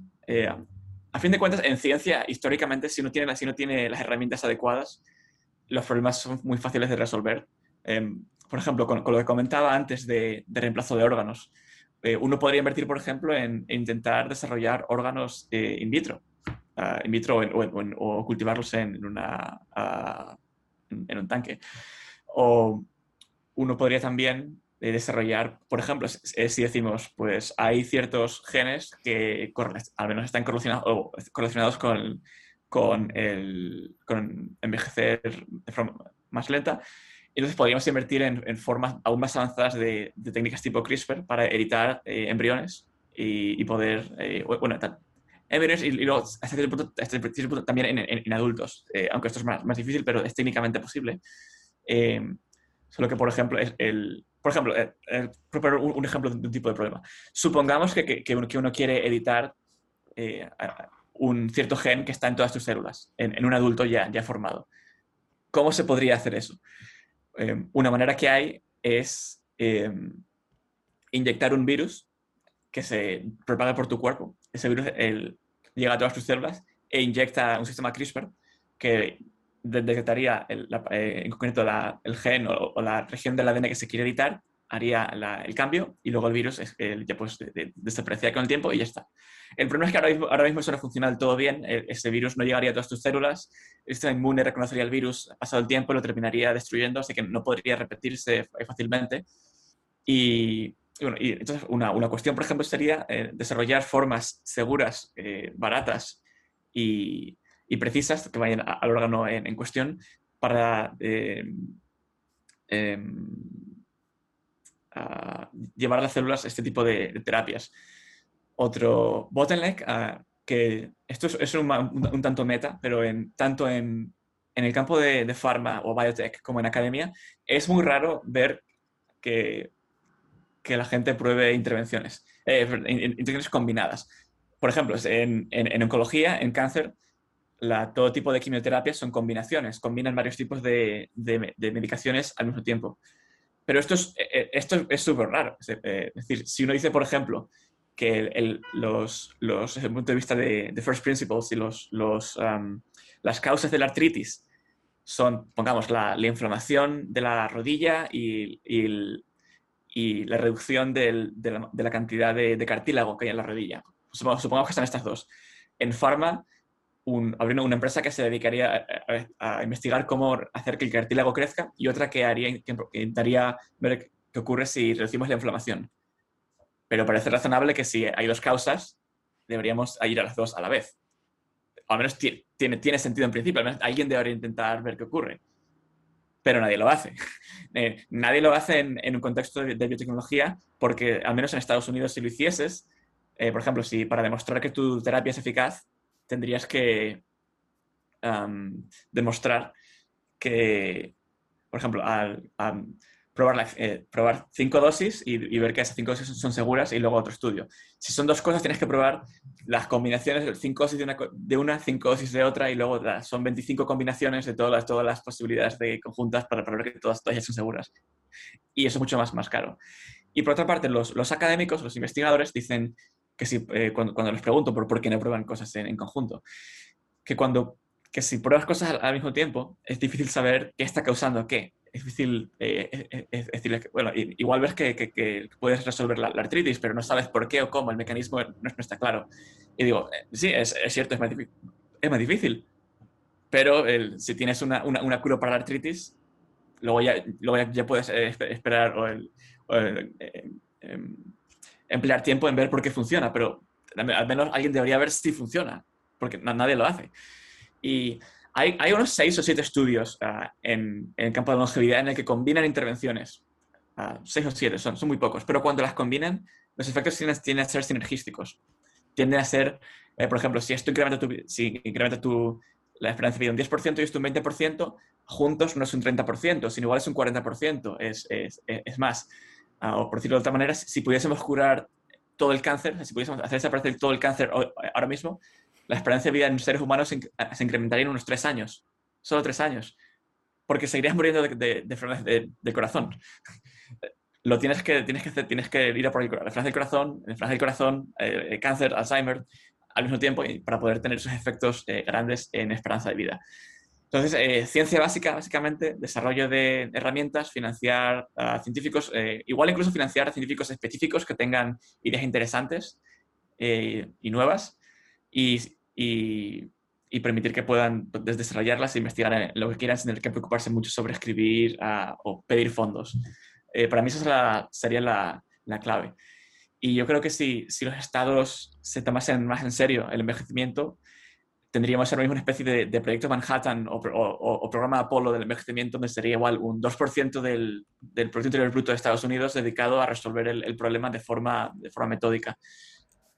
a fin de cuentas, en ciencia, históricamente, si no tiene, si no tiene las herramientas adecuadas, los problemas son muy fáciles de resolver. Em, por ejemplo, con, lo que comentaba antes de, reemplazo de órganos, eh, uno podría invertir, por ejemplo, en, intentar desarrollar órganos eh, in vitro, uh, in vitro o, cultivarlos en, una, uh, en un tanque. O uno podría también de desarrollar, por ejemplo, si decimos, pues hay ciertos genes que al menos están correlacionados, con, con, envejecer de forma más lenta, entonces podríamos invertir en, formas aún más avanzadas de, técnicas tipo CRISPR para editar eh, embriones y, poder, eh, bueno, embriones y, luego hasta cierto punto, también en, adultos, eh, aunque esto es más, difícil, pero es técnicamente posible. Solo que, por ejemplo, es el, por ejemplo, eh, eh, un, ejemplo de un tipo de problema. Supongamos que, que, uno, quiere editar eh, un cierto gen que está en todas tus células, en, un adulto ya, ya formado. ¿Cómo se podría hacer eso? una manera que hay es inyectar un virus que se propaga por tu cuerpo. Ese virus llega a todas tus células e inyecta un sistema CRISPR que detectaría el, eh, en concreto el gen o, la región del ADN que se quiere editar, haría el cambio y luego el virus ya pues desaparecería con el tiempo y ya está. El problema es que ahora mismo, ahora mismo eso no funciona todo bien, e, ese virus no llegaría a todas tus células, sistema inmune reconocería el virus pasado el tiempo y lo terminaría destruyendo, así que no podría repetirse fácilmente. Y, bueno, y entonces una, una, cuestión, por ejemplo, sería eh, desarrollar formas seguras, eh, baratas y, y precisas que vayan al órgano en, cuestión para eh, em, llevar a las células este tipo de, terapias. Otro bottleneck, ah, que esto es, un, tanto meta, pero en, tanto en, el campo de, de pharma o biotech como en academia, es muy raro ver que, que la gente pruebe intervenciones, eh, intervenciones combinadas. Por ejemplo, en, en, oncología, en cáncer, todo tipo de quimioterapias son combinaciones, combinan varios tipos de, medicaciones al mismo tiempo. Pero esto es eh, esto es súper raro. Es decir, si uno dice, por ejemplo, que los, desde el punto de vista de, first principles y los, las causas de la artritis son, pongamos, la, inflamación de la rodilla y, y, la reducción de, la, cantidad de, cartílago que hay en la rodilla. Supongamos, que están estas dos. En Pharma, un, una empresa que se dedicaría a, investigar cómo hacer que el cartílago crezca y otra que, haría, que intentaría ver qué ocurre si reducimos la inflamación. Pero parece razonable que si hay dos causas, deberíamos ir a las dos a la vez. al menos tiene, tiene sentido en principio, al menos alguien debería intentar ver qué ocurre. Pero nadie lo hace. Eh, nadie lo hace en, un contexto de, biotecnología porque, al menos en Estados Unidos, si lo hicieses, eh, por ejemplo, si para demostrar que tu terapia es eficaz, tendrías que demostrar que, por ejemplo, probar, eh, probar cinco dosis y, ver que esas cinco dosis son seguras y luego otro estudio. Si son dos cosas, tienes que probar las combinaciones cinco dosis de una, de una cinco dosis de otra y luego son 25 combinaciones de todas las, todas las posibilidades de conjuntas para probar que todas, todas son seguras. Y eso es mucho más, más caro. Y por otra parte, los, los académicos, los investigadores, dicen que si, eh, cuando, cuando, les pregunto por, por qué no prueban cosas en, en conjunto, que cuando que si pruebas cosas al, al mismo tiempo, es difícil saber qué está causando qué. Es difícil, eh, es, decir, bueno, igual ves que, que, puedes resolver la, artritis, pero no sabes por qué o cómo, el mecanismo no, no está claro. Y digo, eh, sí, es, es, cierto, es más, es más difícil, pero el, si tienes una, una, una, cura para la artritis, luego ya, luego ya, puedes eh, esperar o, el, em, emplear tiempo en ver por qué funciona, pero al menos alguien debería ver si funciona, porque nadie lo hace. Y hay, unos seis o siete estudios ah, en, el campo de longevidad en el que combinan intervenciones. Uh, seis o siete, son, son muy pocos, pero cuando las combinan, los efectos tienden, a ser sinergísticos. Tienden a ser, eh, por ejemplo, si esto incrementa, tu, si incrementa tu, la esperanza de vida un 10% y esto un 20%, juntos no es un 30%, sino igual es un 40%, es, es, es más. Uh, o por decirlo de otra manera, si pudiésemos curar todo el cáncer, si pudiésemos hacer desaparecer todo el cáncer ahora mismo, la esperanza de vida en seres humanos se, incrementaría en unos tres años, solo tres años, porque seguirías muriendo de, de, de, corazón. Lo tienes que, tienes que, hacer, tienes que ir a por el, enfermedades del corazón, enfermedades del corazón, eh, cáncer, Alzheimer, al mismo tiempo para poder tener esos efectos eh, grandes en esperanza de vida. Entonces, eh, ciencia básica, básicamente, desarrollo de herramientas, financiar a científicos, igual incluso financiar a científicos específicos que tengan ideas interesantes y nuevas, y, y, permitir que puedan desarrollarlas e investigar en lo que quieran sin tener que preocuparse mucho sobre escribir ah, o pedir fondos. Eh, para mí esa sería la, la, clave. Y yo creo que si, si los estados se tomasen más en serio el envejecimiento, tendríamos ahora mismo una especie de, proyecto Manhattan o, programa Apolo del envejecimiento donde sería igual un 2% del, del Producto Interior Bruto de Estados Unidos dedicado a resolver el, problema de forma, de forma metódica.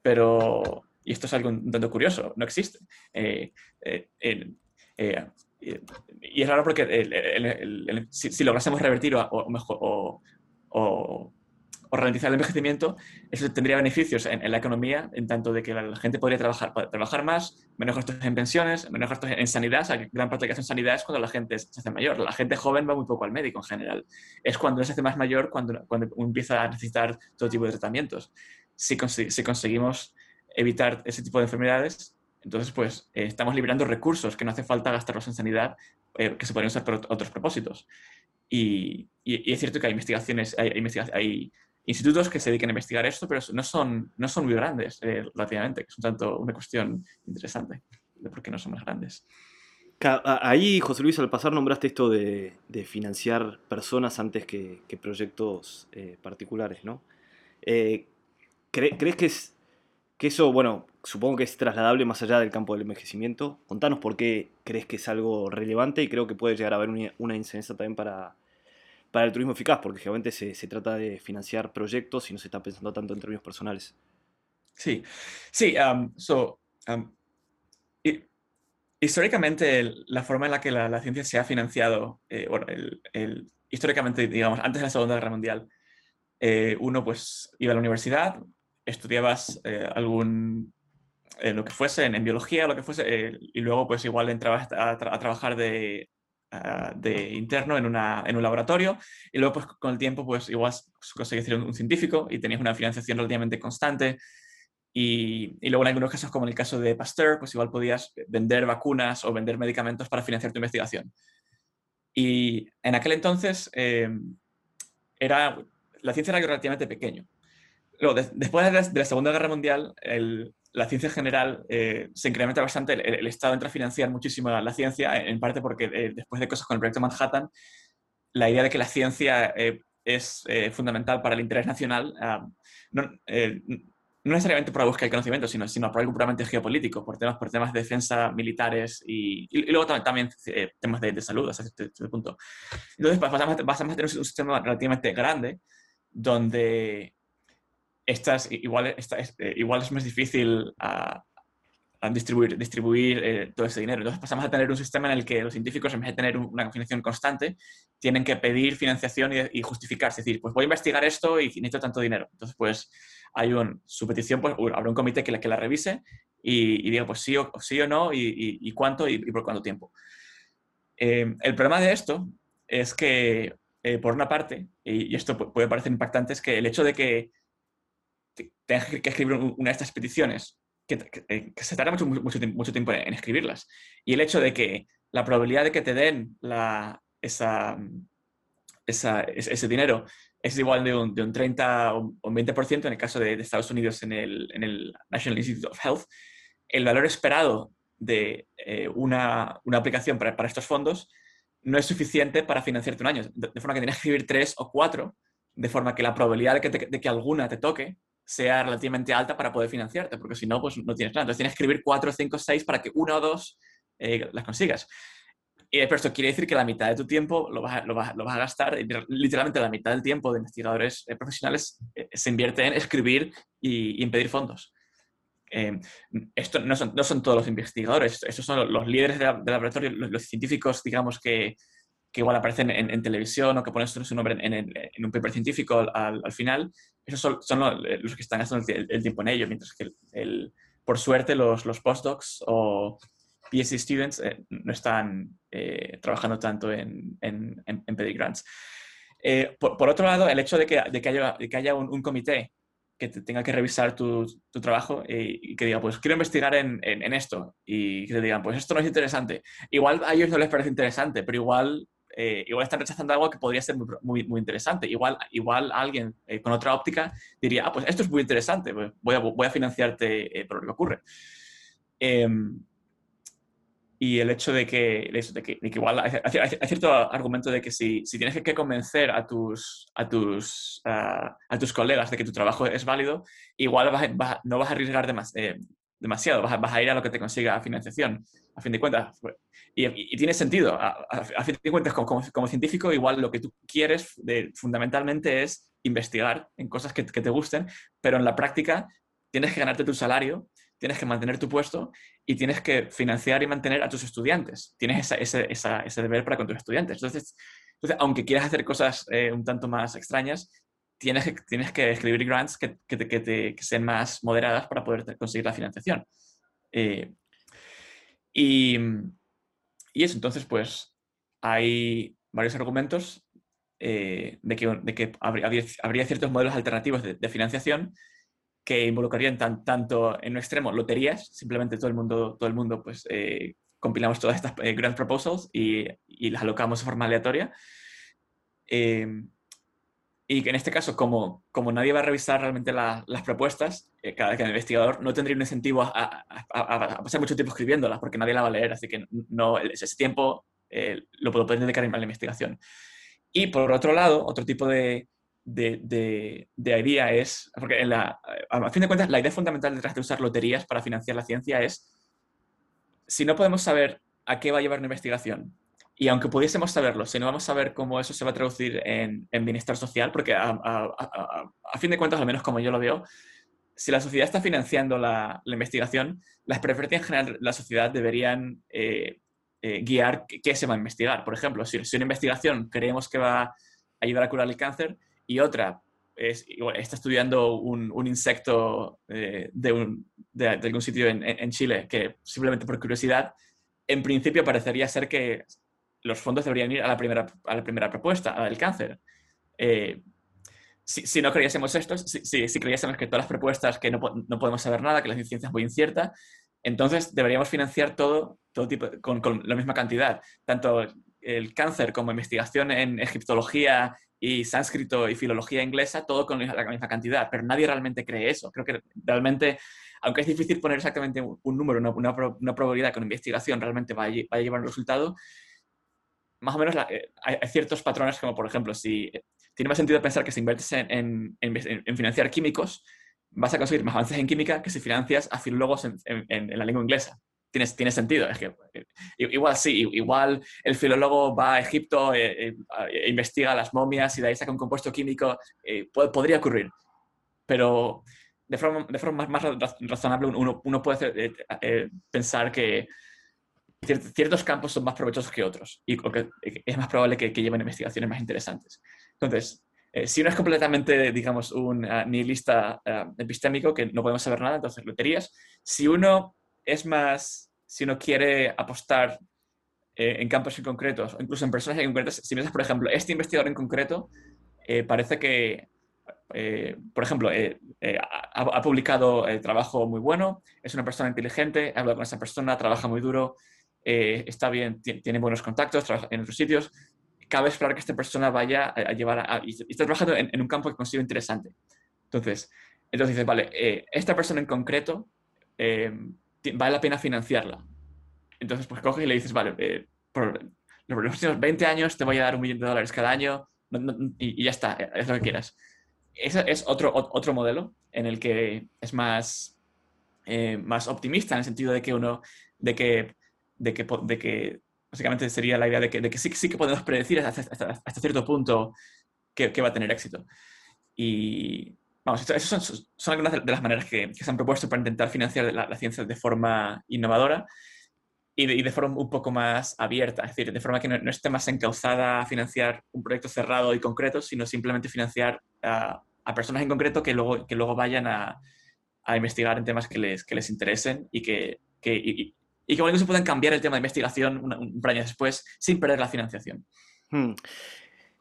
Pero y esto es algo un tanto curioso, no existe. Eh, eh, eh, y es raro porque si, lográsemos revertir o, o, o, ralentizar el envejecimiento, eso tendría beneficios en, la economía, en tanto de que la, gente podría trabajar, trabajar más, menos gastos en pensiones, menos gastos en sanidad. O sea, gran parte que sanidad es cuando la gente se hace mayor. La gente joven va muy poco al médico en general. Es cuando se hace más mayor cuando, cuando empieza a necesitar todo tipo de tratamientos. Si, si conseguimos evitar ese tipo de enfermedades, entonces pues eh, estamos liberando recursos que no hace falta gastarlos en sanidad, eh, que se podrían usar para otros propósitos. Y, y, es cierto que hay investigaciones, hay, hay, institutos que se dedican a investigar esto, pero no son, no son muy grandes eh, relativamente, que es un tanto una cuestión interesante de por qué no son más grandes. Ahí, José Luis, al pasar nombraste esto de, de financiar personas antes que, que proyectos particulares, ¿no? ¿Crees que es que eso, bueno, supongo que es trasladable más allá del campo del envejecimiento. Contanos por qué crees que es algo relevante y creo que puede llegar a haber una, incidencia también para, para el turismo eficaz, porque generalmente se, se, trata de financiar proyectos y no se está pensando tanto en términos personales. Sí, sí, so, históricamente la forma en la que la, ciencia se ha financiado, eh, bueno, el, históricamente, digamos, antes de la Segunda Guerra Mundial, eh, uno pues iba a la universidad, estudiabas eh, algún, lo que fuese, en, biología, lo que fuese, y luego pues igual entraba a, a trabajar de, Ah, de interno en, una, en, un laboratorio y luego pues con el tiempo pues igual conseguís ser un, científico y tenías una financiación relativamente constante y, y, luego en algunos casos como en el caso de Pasteur pues igual podías vender vacunas o vender medicamentos para financiar tu investigación. Y en aquel entonces em, era, la ciencia era relativamente pequeño. Luego después de la, Segunda Guerra Mundial el, la ciencia en general eh, se incrementa bastante, el, Estado entra a financiar muchísimo la, ciencia, en parte porque eh, después de cosas con el proyecto Manhattan, la idea de que la ciencia eh, es fundamental para el interés nacional, ah, no, necesariamente por la búsqueda del conocimiento, sino, sino por algo puramente geopolítico, por temas, por temas de defensa militares y, luego también, temas de, salud hasta este, este, punto. Entonces pasamos, pasamos a tener un sistema relativamente grande donde estas, igual, eh, igual es más difícil a, distribuir, distribuir eh, todo ese dinero. Entonces pasamos a tener un sistema en el que los científicos, en vez de tener una financiación constante, tienen que pedir financiación y, justificarse. Es decir, pues voy a investigar esto y necesito tanto dinero. Entonces, pues hay un, su petición, pues habrá un comité que la, que la revise y, diga, pues sí o, sí o no, y, cuánto y, por cuánto tiempo. Eh, el problema de esto es que, por una parte, y, esto puede parecer impactante, es que el hecho de que tengas que escribir una de estas peticiones, que, eh, se tarda mucho, mucho, tiempo en escribirlas, y el hecho de que la probabilidad de que te den esa, ese dinero es igual de un, de un 30 o un 20% en el caso de, Estados Unidos en el, en el, National Institute of Health, el valor esperado de eh, una, una, aplicación para, para, estos fondos no es suficiente para financiarte un año, de, forma que tienes que escribir tres o cuatro, de forma que la probabilidad de que, de que alguna te toque sea relativamente alta para poder financiarte, porque si no, pues no tienes nada. Entonces tienes que escribir 4, 5, 6 para que una o dos eh, las consigas. Y esto quiere decir que la mitad de tu tiempo lo vas, a, gastar, literalmente la mitad del tiempo de investigadores eh, profesionales eh, se invierte en escribir y, en pedir fondos. esto no son, todos los investigadores, estos son los líderes de, laboratorio, los, científicos, digamos, que, que igual aparecen en, televisión o que ponen su nombre en, un paper científico al final, esos son, son, los que están gastando el, tiempo en ello, mientras que el, por suerte los, postdocs o PhD students eh, no están eh, trabajando tanto en, en, en grants. Eh, por, otro lado, el hecho de que, de que haya, de que haya un, comité que tenga que revisar tu, tu trabajo y, que diga, pues quiero investigar en, en, esto y que te digan, pues esto no es interesante. Igual a ellos no les parece interesante, pero igual eh, igual están rechazando algo que podría ser muy, muy, interesante. Igual, igual alguien eh, con otra óptica diría, ah, pues esto es muy interesante, pues voy, a, voy a financiarte eh, por lo que ocurre. Em, y el hecho de que, de que, igual hay, cierto argumento de que si, si tienes que convencer a tus, a, tus, a tus colegas de que tu trabajo es válido, igual no vas a arriesgar demasiado, vas a, ir a lo que te consiga financiación, a fin de cuentas. Y, tiene sentido. A, fin de cuentas, como, científico, igual lo que tú quieres de, fundamentalmente es investigar en cosas que, te gusten, pero en la práctica tienes que ganarte tu salario, tienes que mantener tu puesto y tienes que financiar y mantener a tus estudiantes. Tienes ese, ese, deber para con tus estudiantes. Entonces, entonces aunque quieras hacer cosas eh, un tanto más extrañas, tienes que, tienes que escribir grants que, que, te, que, sean más moderadas para poder conseguir la financiación. Eh, y, y eso, entonces, pues hay varios argumentos eh, de que, de que habría, ciertos modelos alternativos de, financiación que involucrarían tanto en un extremo loterías, simplemente todo el mundo, todo el mundo pues, eh, compilamos todas estas eh, grant proposals y, y, las alocamos de forma aleatoria. Y que en este caso, como, como nadie va a revisar realmente las propuestas, cada que el investigador no tendría un incentivo a, a, pasar mucho tiempo escribiéndolas porque nadie la va a leer, así que no, ese tiempo eh, lo puedo dedicar a la investigación. Y por otro lado, otro tipo de, de, de, idea es, porque la, a fin de cuentas la idea fundamental detrás de usar loterías para financiar la ciencia es, si no podemos saber a qué va a llevar una investigación, y aunque pudiésemos saberlo, si no vamos a saber cómo eso se va a traducir en, en bienestar social, porque a, a, a, fin de cuentas, al menos como yo lo veo, si la sociedad está financiando la, investigación, las preferencias en general la sociedad deberían eh, eh, guiar qué se va a investigar. Por ejemplo, si, una investigación creemos que va a ayudar a curar el cáncer y otra es, está estudiando un, un insecto eh, de, un, de, algún sitio en, Chile que simplemente por curiosidad, en principio parecería ser que los fondos deberían ir a la primera, a la primera propuesta, a del cáncer. Eh, si, no creyésemos esto, si, si, creyésemos que todas las propuestas que no, no, podemos saber nada, que la ciencia es muy incierta, entonces deberíamos financiar todo, todo tipo, con, con, la misma cantidad, tanto el cáncer como investigación en egiptología y sánscrito y filología inglesa, todo con la misma cantidad, pero nadie realmente cree eso. Creo que realmente, aunque es difícil poner exactamente un, número, una, una, probabilidad que una investigación realmente vaya, a llevar un resultado, más o menos eh, hay, ciertos patrones como, por ejemplo, si tiene más sentido pensar que si inviertes en, en, financiar químicos, vas a conseguir más avances en química que si financias a filólogos en, la lengua inglesa. Tiene, tiene, sentido. Es que, eh, igual sí, igual el filólogo va a Egipto eh, e investiga las momias y de ahí saca un compuesto químico, podría ocurrir. Pero de forma, de forma más, razonable uno, uno puede pensar que ciertos campos son más provechosos que otros y es más probable que, lleven investigaciones más interesantes. Entonces, eh, si uno es completamente, digamos, un uh, nihilista uh, epistémico, que no podemos saber nada, entonces loterías. Si uno es más, si uno quiere apostar eh, en campos en concretos, incluso en personas en concretas, si piensas, por ejemplo, este investigador en concreto, eh, parece que, por ejemplo, ha, ha, publicado trabajo muy bueno, es una persona inteligente, habla con esa persona, trabaja muy duro, eh, está bien, tiene buenos contactos, trabaja en otros sitios, cabe esperar que esta persona vaya a, llevar a, y, está trabajando en, un campo que considero interesante. Entonces, entonces dices, vale, eh, esta persona en concreto eh, vale la pena financiarla. Entonces, pues coges y le dices, vale, por los próximos 20 años te voy a dar un millón de dólares cada año y, ya está, es lo que quieras. Ese es otro, otro modelo en el que es más, más optimista en el sentido de que uno, de que de que, de que básicamente sería la idea de que, de que sí, sí, que podemos predecir hasta, hasta, cierto punto que, que, va a tener éxito. Y vamos, esas son, son, algunas de las maneras que, que, se han propuesto para intentar financiar la, ciencia de forma innovadora y de, forma un poco más abierta, es decir, de forma que no, esté más encauzada a financiar un proyecto cerrado y concreto, sino simplemente financiar a, a personas en concreto que luego, que luego vayan a, a investigar en temas que les, que les interesen y que, que que bueno, se pueden cambiar el tema de investigación un, un año después sin perder la financiación. Hmm.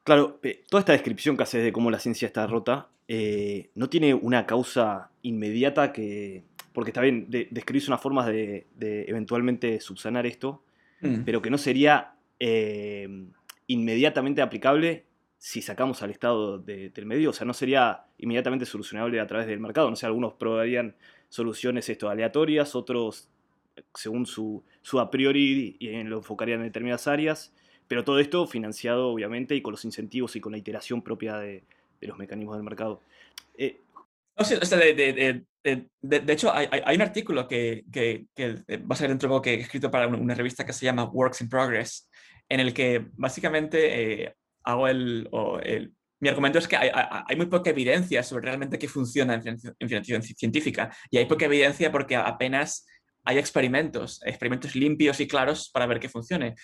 Claro, toda esta descripción que haces de cómo la ciencia está rota eh, no tiene una causa inmediata que. Porque está bien, de, describís unas formas de, eventualmente subsanar esto, hmm. pero que no sería eh, inmediatamente aplicable si sacamos al Estado del medio. O sea, no sería inmediatamente solucionable a través del mercado. No sé, algunos probarían soluciones esto, aleatorias, otros según su, a priori y lo enfocarían en determinadas áreas, pero todo esto financiado obviamente y con los incentivos y con la iteración propia de, los mecanismos del mercado. Eh, de, hecho, hay, un artículo que, va a ser dentro de poco que he escrito para una, revista que se llama Works in Progress, en el que básicamente eh, hago el, mi argumento es que hay, muy poca evidencia sobre realmente qué funciona en financiación científica. Y hay poca evidencia porque apenas hay experimentos, experimentos limpios y claros para ver que funcione.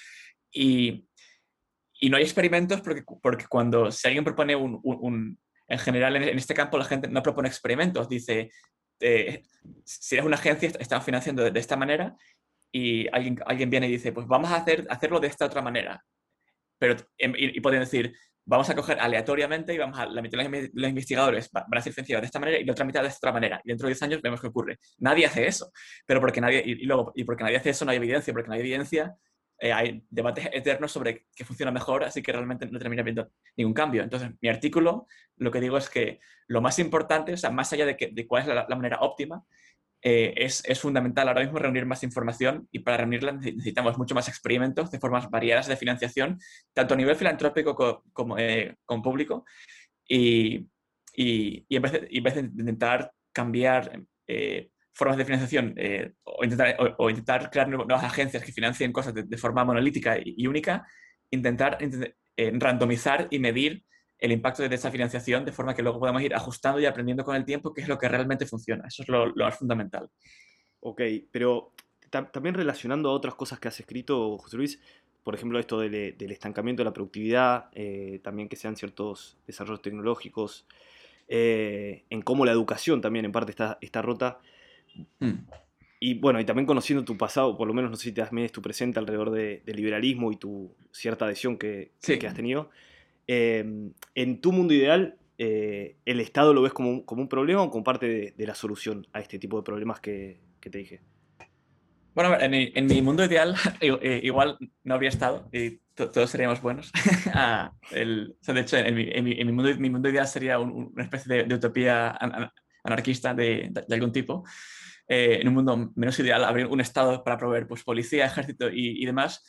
Y, y no hay experimentos porque, porque cuando si alguien propone un, un, en general en, este campo la gente no propone experimentos, dice, eh, si eres una agencia, estamos financiando de, esta manera y alguien, alguien viene y dice, pues vamos a hacer, hacerlo de esta otra manera. Pero, em, y, y pueden decir, vamos a coger aleatoriamente y vamos a, la mitad de los investigadores van a ser financiados de esta manera y la otra mitad de esta otra manera. Y dentro de 10 años vemos qué ocurre. Nadie hace eso, pero porque nadie, y, luego, y porque nadie hace eso no hay evidencia, porque no hay evidencia, eh, hay debates eternos sobre qué funciona mejor, así que realmente no termina viendo ningún cambio. Entonces, mi artículo, lo que digo es que lo más importante, o sea, más allá de, que, de cuál es la, la manera óptima, eh, es, es, fundamental ahora mismo reunir más información y para reunirla necesitamos mucho más experimentos de formas variadas de financiación, tanto a nivel filantrópico como, eh, como público. Y, y, en, vez de, en, vez de, intentar cambiar eh, formas de financiación o, intentar, o, intentar crear nuevas agencias que financien cosas de, forma monolítica y, única, intentar randomizar y medir el impacto de esa financiación de forma que luego podamos ir ajustando y aprendiendo con el tiempo qué es lo que realmente funciona. Eso es lo, más fundamental. Ok, pero también relacionando a otras cosas que has escrito, José Luis, por ejemplo, esto del, estancamiento de la productividad, eh, también que sean ciertos desarrollos tecnológicos, eh, en cómo la educación también en parte está, está rota. Mm. Y bueno, y también conociendo tu pasado, por lo menos no sé si te das tu presente alrededor de- del liberalismo y tu cierta adhesión que, Sí. que has tenido. Eh, en tu mundo ideal, eh, ¿el Estado lo ves como un, como un problema o como parte de, la solución a este tipo de problemas que, que te dije? Bueno, en mi, mundo ideal eh, igual no habría estado y to- todos seríamos buenos. Ah, de hecho, en mi, mundo, ideal sería un- una especie de, utopía an- an- anarquista de, algún tipo. Eh, en un mundo menos ideal, habría un Estado para proveer pues, policía, ejército y demás.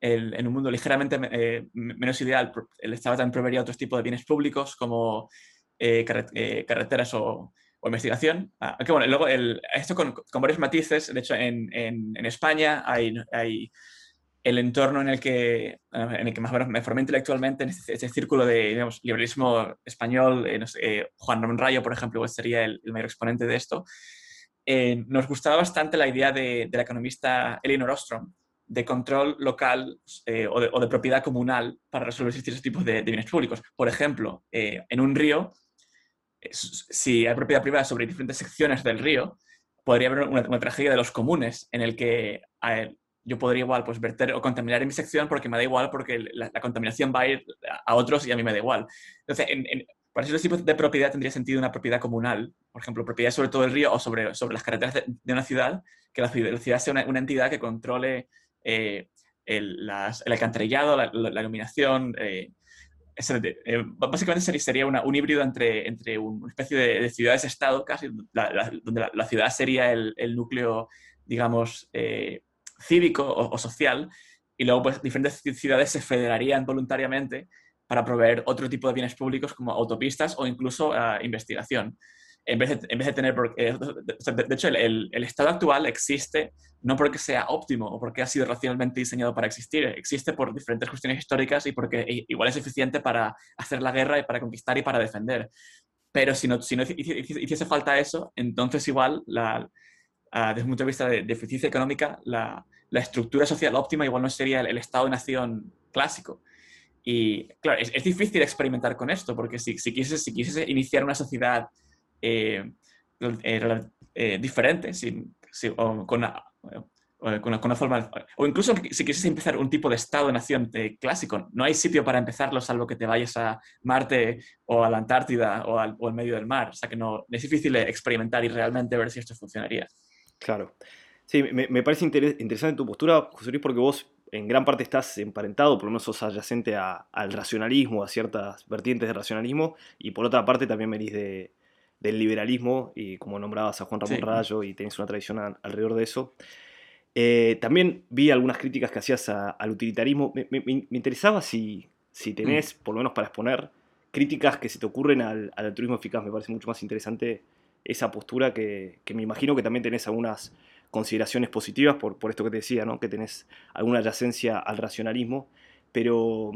El- en un mundo ligeramente eh, menos ideal, el Estado también proveería otros tipos de bienes públicos como eh, carret- eh, carreteras o, o investigación. Ah, aunque bueno, luego el- esto con, con varios matices. De hecho, en, en- en España hay, hay el entorno en el que, en el que más o menos me formé intelectualmente, en este, este círculo de digamos, liberalismo español, eh, no sé, eh, Juan Ramón Rayo, por ejemplo, pues sería el, el mayor exponente de esto. Eh, nos gustaba bastante la idea de, de la economista Elinor Ostrom de control local eh, o, de, propiedad comunal para resolver distintos tipos de, bienes públicos. Por ejemplo, eh, en un río, si hay propiedad privada sobre diferentes secciones del río, podría haber una, una tragedia de los comunes en el que yo podría igual pues verter o contaminar en mi sección porque me da igual porque la, contaminación va a ir a otros y a mí me da igual. Entonces, en, en, para esos tipos de propiedad tendría sentido una propiedad comunal, por ejemplo, propiedad sobre todo el río o sobre, sobre las carreteras de, una ciudad, que la ciudad, sea una, entidad que controle eh, el, las, el, alcantarillado, la, la, la iluminación. Eh, eh, básicamente sería, una, un híbrido entre, entre una especie de, de ciudades-estado, casi, donde la, ciudad sería el, el núcleo, digamos, eh, cívico o, o, social, y luego pues diferentes ciudades se federarían voluntariamente para proveer otro tipo de bienes públicos como autopistas o incluso uh, investigación. En vez, de, en vez de tener, eh, de, hecho, el, el, el, estado actual existe no porque sea óptimo o porque ha sido racionalmente diseñado para existir, existe por diferentes cuestiones históricas y porque igual es eficiente para hacer la guerra y para conquistar y para defender. Pero si no, si no hiciese falta eso, entonces igual, la, desde un punto de vista de, de eficiencia económica, la, la, estructura social óptima igual no sería el, el Estado-nación clásico. Y claro, es, es, difícil experimentar con esto, porque si, si, quisieses, si quisieses iniciar una sociedad eh, eh, eh, diferente, o con, una, con, una, con, una, forma, o incluso si quisieses empezar un tipo de Estado-nación clásico, no hay sitio para empezarlo salvo que te vayas a Marte o a la Antártida o al, o al medio del mar. O sea que no, es difícil experimentar y realmente ver si esto funcionaría. Claro. Sí, me, me parece inter interesante tu postura, José Luis, porque vos en gran parte estás emparentado, por lo menos sos adyacente a, al racionalismo, a ciertas vertientes de racionalismo, y por otra parte también venís de, del liberalismo, y como nombrabas a Juan Ramón sí. Rayo, y tenés una tradición a, alrededor de eso. Eh, también vi algunas críticas que hacías a, al utilitarismo. Me, me, me, interesaba si, si tenés, mm. por lo menos para exponer, críticas que se te ocurren al, al altruismo eficaz. Me parece mucho más interesante esa postura que, que me imagino que también tenés algunas consideraciones positivas por, por esto que te decía, ¿no? que tenés alguna adyacencia al racionalismo, pero.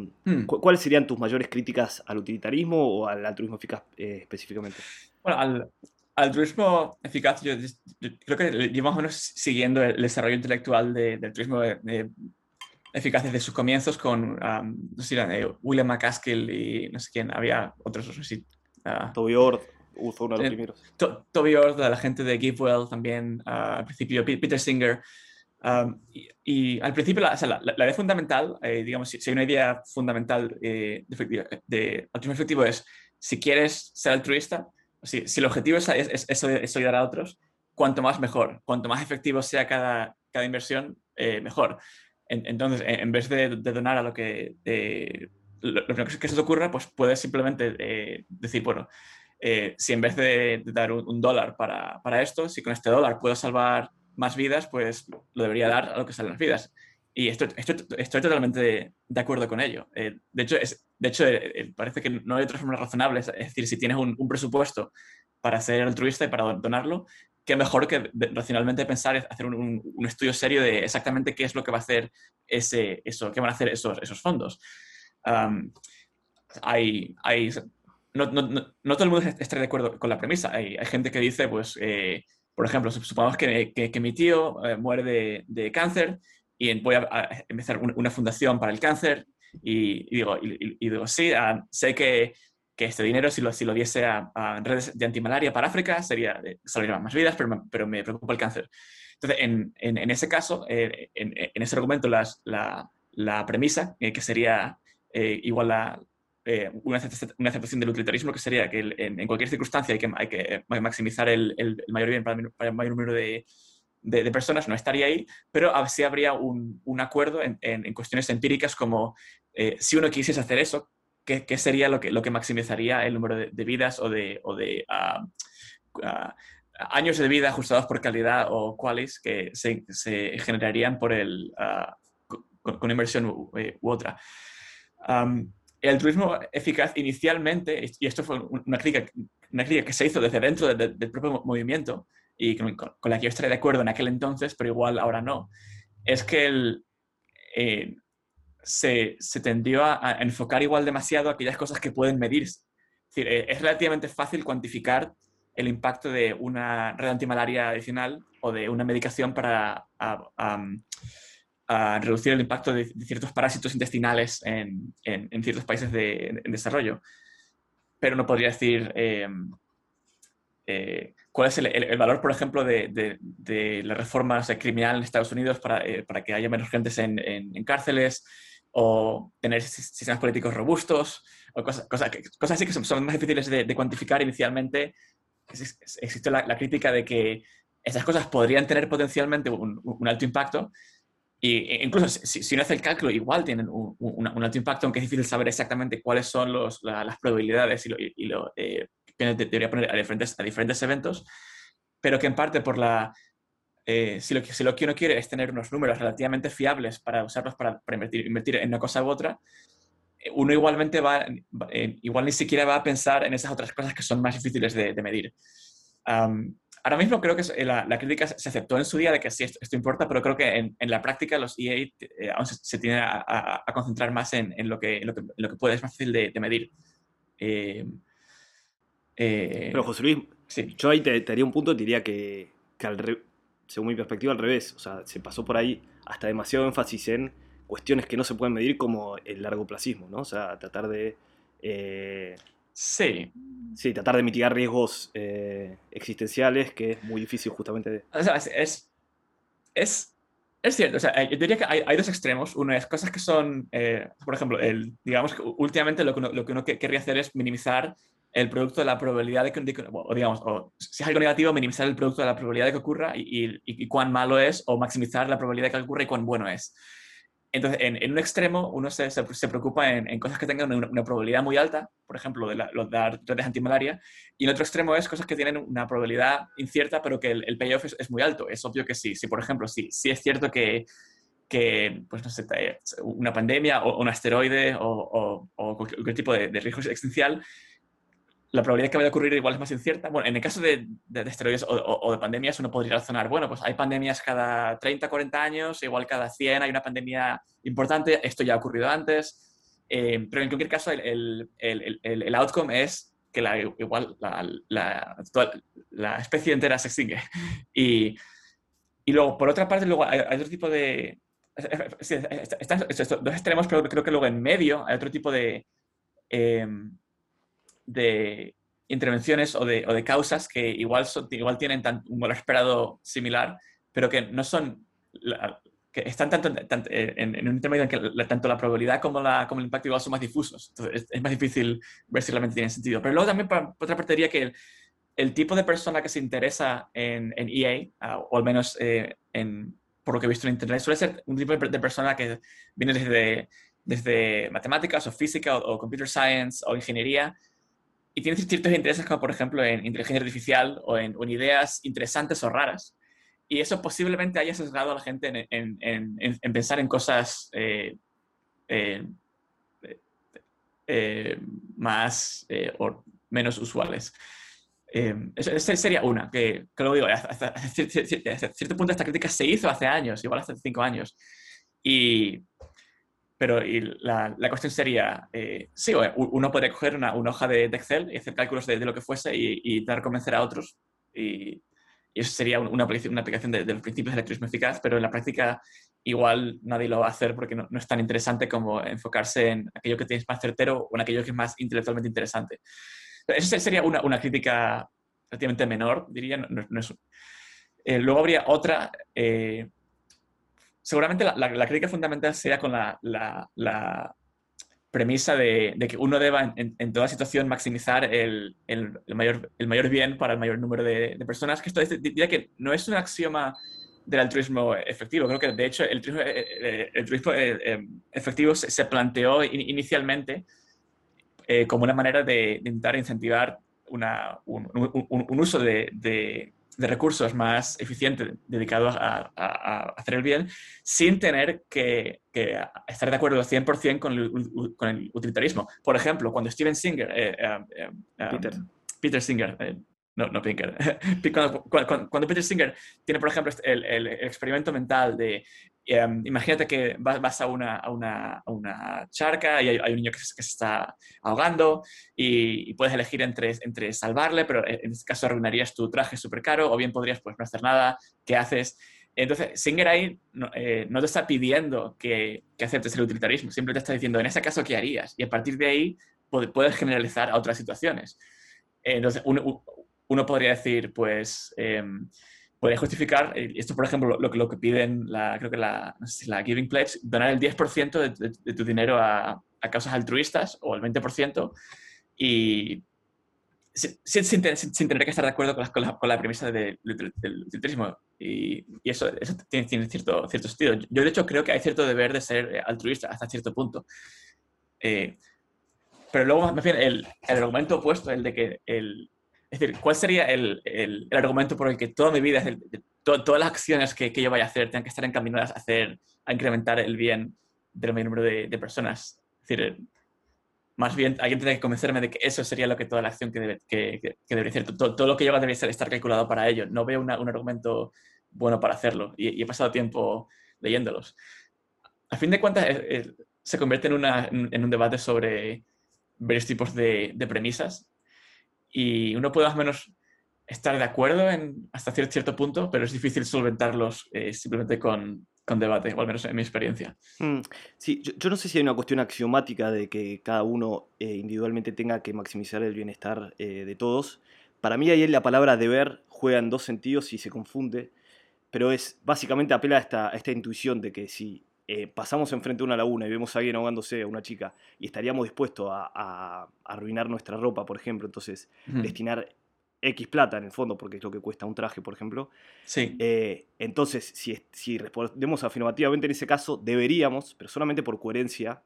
¿cu ¿cuáles serían tus mayores críticas al utilitarismo o al altruismo eficaz eh, específicamente? Bueno, al altruismo eficaz, yo, yo, creo que más o menos siguiendo el desarrollo intelectual de, del altruismo de, de eficaz desde sus comienzos con um, no sé, eh, William McCaskill y no sé quién, había otros, no sé si... Uh, Toby Ord fue uno de los eh, primeros. To Toby Ord, la gente de GiveWell también, uh, al principio Peter Singer. Um, y, y, al principio, la, o sea, la, la, idea fundamental, eh, digamos, si, si, hay una idea fundamental de, de altruismo efectivo es, si quieres ser altruista, si, el objetivo es, es, es, ayudar a otros, cuanto más mejor, cuanto más efectivo sea cada, cada inversión, eh, mejor. En, entonces, en, vez de, donar a lo que, lo, lo, que se te ocurra, pues puedes simplemente eh, decir, bueno, eh, si en vez de, de dar un, un dólar para, para, esto, si con este dólar puedo salvar más vidas, pues lo debería dar a lo que salen las vidas. Y estoy, estoy, estoy totalmente de, de, acuerdo con ello. Eh, de hecho, es, de hecho eh, parece que no hay otras formas razonables. Es decir, si tienes un, un, presupuesto para ser altruista y para donarlo, qué mejor que racionalmente pensar, hacer un, un, estudio serio de exactamente qué es lo que va a hacer ese, eso, qué van a hacer esos, esos fondos. Um, hay, hay no, no, no, no, todo el mundo está de acuerdo con la premisa. Hay, hay gente que dice, pues, eh, por ejemplo, supongamos que, que, que mi tío eh, muere de, de, cáncer y voy a, a empezar una, una, fundación para el cáncer y, y digo, y, y, digo, sí, uh, sé que que este dinero, si lo, si lo diese a, redes de antimalaria para África, sería, salvarían más vidas, pero, pero me preocupa el cáncer. Entonces, en, en, ese caso, en, en, ese argumento, las, la, la, premisa, que sería igual la, una, aceptación del utilitarismo, que sería que en, cualquier circunstancia hay que, hay que maximizar el, el, mayor bien para el mayor número de, de, personas no estaría ahí, pero sí habría un, un acuerdo en, en, cuestiones empíricas como eh, si uno quisiese hacer eso, ¿qué, qué, sería lo que, lo que maximizaría el número de, vidas o de, o de uh, uh, años de vida ajustados por calidad o cuáles que se, se, generarían por el, uh, con, con, inversión u, eh, u otra. Um, el turismo eficaz inicialmente, y esto fue una crítica, una crítica que se hizo desde dentro de, del propio movimiento, y con, la que yo estaría de acuerdo en aquel entonces, pero igual ahora no, es que el, eh, se, se, tendió a, enfocar igual demasiado aquellas cosas que pueden medirse. Es, decir, eh, es relativamente fácil cuantificar el impacto de una red antimalaria adicional o de una medicación para a, reducir el impacto de, ciertos parásitos intestinales en, en, ciertos países de, en desarrollo. Pero no podría decir eh, cuál es el, valor, por ejemplo, de, de, las reformas criminales en Estados Unidos para, eh, para, que haya menos gente en, en, cárceles o tener sistemas políticos robustos o cosas, cosas, cosas así que son, más difíciles de, cuantificar inicialmente. Existe la, crítica de que esas cosas podrían tener potencialmente un, un alto impacto e incluso si, si, uno hace el cálculo, igual tienen un, un, alto impacto, aunque es difícil saber exactamente cuáles son los, las probabilidades y lo, y lo eh, debería poner a diferentes, a diferentes eventos, pero que en parte por la... Eh, si, lo, si lo que uno quiere es tener unos números relativamente fiables para usarlos para, invertir, invertir, en una cosa u otra, eh, uno igualmente va, eh, igual ni siquiera va a pensar en esas otras cosas que son más difíciles de, medir. ahora mismo creo que la, la, crítica se aceptó en su día de que sí, esto, importa, pero creo que en, en, la práctica los EA aún se, se tienen a, a, concentrar más en, en, lo que, lo que, lo que puede, es más fácil de, de medir. Eh, Pero José Luis, yo ahí te, haría un punto, te diría que, según mi perspectiva, al revés. O sea, se pasó por ahí hasta demasiado énfasis en cuestiones que no se pueden medir como el largoplacismo, ¿no? O sea, tratar de... Eh, sí. Sí, tratar de mitigar riesgos eh, existenciales, que es muy difícil justamente de... O sea, es, es, es cierto, o sea, yo diría que hay, hay, dos extremos. Uno es cosas que son, por ejemplo, el, digamos que últimamente lo que uno, lo que uno querría hacer es minimizar el producto de la probabilidad de que, o digamos, o si es algo negativo, minimizar el producto de la probabilidad de que ocurra y, cuán malo es, o maximizar la probabilidad de que ocurra y cuán bueno es. Entonces, en, un extremo, uno se, se, preocupa en, cosas que tengan una, probabilidad muy alta, por ejemplo, de, la, los de redes antimalaria, y en otro extremo es cosas que tienen una probabilidad incierta, pero que el, payoff es, muy alto. Es obvio que sí. Si, por ejemplo, si, si es cierto que, que pues no sé, una pandemia o un asteroide o, o, cualquier, tipo de, de riesgo existencial, la probabilidad que vaya a ocurrir igual es más incierta. Bueno, en el caso de, de, esteroides o, de pandemias, uno podría razonar, bueno, pues hay pandemias cada 30, 40 años, igual cada 100 hay una pandemia importante, esto ya ha ocurrido antes, eh, pero en cualquier caso el, el, el, el, outcome es que la, igual la, la, la, especie entera se extingue. Y, y, luego, por otra parte, luego hay, otro tipo de... Están estos dos extremos, pero creo que luego en medio hay otro tipo de... Eh, de intervenciones o de, o de causas que igual, igual tienen un valor esperado similar, pero que no son, que están tanto, en, un intermedio en que tanto la probabilidad como, la, como el impacto igual son más difusos. Entonces es, más difícil ver si realmente tiene sentido. Pero luego también, por, otra parte, diría que el, tipo de persona que se interesa en, en EA, ah, o al menos eh, en, por lo que he visto en Internet, suele ser un tipo de persona que viene desde, desde matemáticas o física o computer science o ingeniería, y tiene ciertos intereses como por ejemplo en inteligencia artificial o en, ideas interesantes o raras. Y eso posiblemente haya sesgado a la gente en, en, en pensar en cosas eh, eh, eh, más o menos usuales. esa sería una, que, que lo digo, hasta, hasta, cierto punto esta crítica se hizo hace años, igual hace cinco años. Y pero la, la, cuestión sería, eh, sí, uno podría coger una, una hoja de, Excel y hacer cálculos de, lo que fuese y, y, a convencer a otros y, y eso sería una, una aplicación de, los principios del altruismo eficaz, pero en la práctica igual nadie lo va a hacer porque no, es tan interesante como enfocarse en aquello que tienes más certero o en aquello que es más intelectualmente interesante. Esa sería una, una crítica relativamente menor, diría. No, eh, luego habría otra. Eh, seguramente la, crítica fundamental sería con la, la premisa de, que uno deba en, en, toda situación maximizar el, mayor, el mayor bien para el mayor número de, personas. Que esto diría que no es un axioma del altruismo efectivo. Creo que, de hecho, el altruismo, eh, el altruismo efectivo se, planteó inicialmente como una manera de, intentar incentivar un, uso de recursos más eficiente dedicado a, hacer el bien sin tener que, estar de acuerdo 100% con el, con el utilitarismo. Por ejemplo, cuando Steven Singer, eh, eh, eh, Peter. Peter Singer, no, no Pinker. Cuando, Peter Singer tiene, por ejemplo, el, el experimento mental de Em, imagínate que vas, a, una, a, una, a, una, charca y hay, un niño que se, que se está ahogando y, puedes elegir entre, entre salvarle, pero en este caso arruinarías tu traje súper caro o bien podrías pues, no hacer nada. ¿Qué haces? Entonces, Singer ahí no, eh, no te está pidiendo que, que, aceptes el utilitarismo, simplemente te está diciendo, en ese caso, ¿qué harías? Y a partir de ahí puedes generalizar a otras situaciones. Entonces, uno, uno podría decir, pues... Eh, podría justificar, eh, esto por ejemplo, lo, lo que piden, la, creo que la, la Giving Pledge, donar el 10% de, de, tu dinero a, a, causas altruistas o el 20% y sin, sin, sin, tener que estar de acuerdo con la, con la, premisa del utilitarismo. Y, y, eso, eso tiene, tiene, cierto, cierto sentido. Yo de hecho creo que hay cierto deber de ser eh, altruista hasta cierto punto. Eh, pero luego, más bien, el, el argumento opuesto, el de que el, es decir, ¿cuál sería el, el, argumento por el que toda mi vida, todas las acciones que, que, yo vaya a hacer tengan que estar encaminadas a, hacer, a incrementar el bien del mayor número de, de, personas? Es decir, más bien alguien tiene que convencerme de que eso sería lo que toda la acción que, debe, que, que debería hacer, todo, todo, lo que yo debería ser, estar calculado para ello. No veo una, un argumento bueno para hacerlo y, y, he pasado tiempo leyéndolos. A fin de cuentas, se convierte en, una, en un debate sobre varios tipos de, de premisas y uno puede más o menos estar de acuerdo en, hasta cierto punto, pero es difícil solventarlos eh, simplemente con, con, debate, o al menos en mi experiencia. Mm, sí, yo, no sé si hay una cuestión axiomática de que cada uno eh, individualmente tenga que maximizar el bienestar eh, de todos. Para mí ahí la palabra deber juega en dos sentidos y se confunde, pero es básicamente apela a esta, a esta intuición de que si eh, pasamos enfrente de una laguna y vemos a alguien ahogándose, a una chica, y estaríamos dispuestos a, arruinar nuestra ropa, por ejemplo, entonces destinar X plata en el fondo, porque es lo que cuesta un traje, por ejemplo. Sí. Eh, entonces, si, si respondemos afirmativamente en ese caso, deberíamos, pero solamente por coherencia,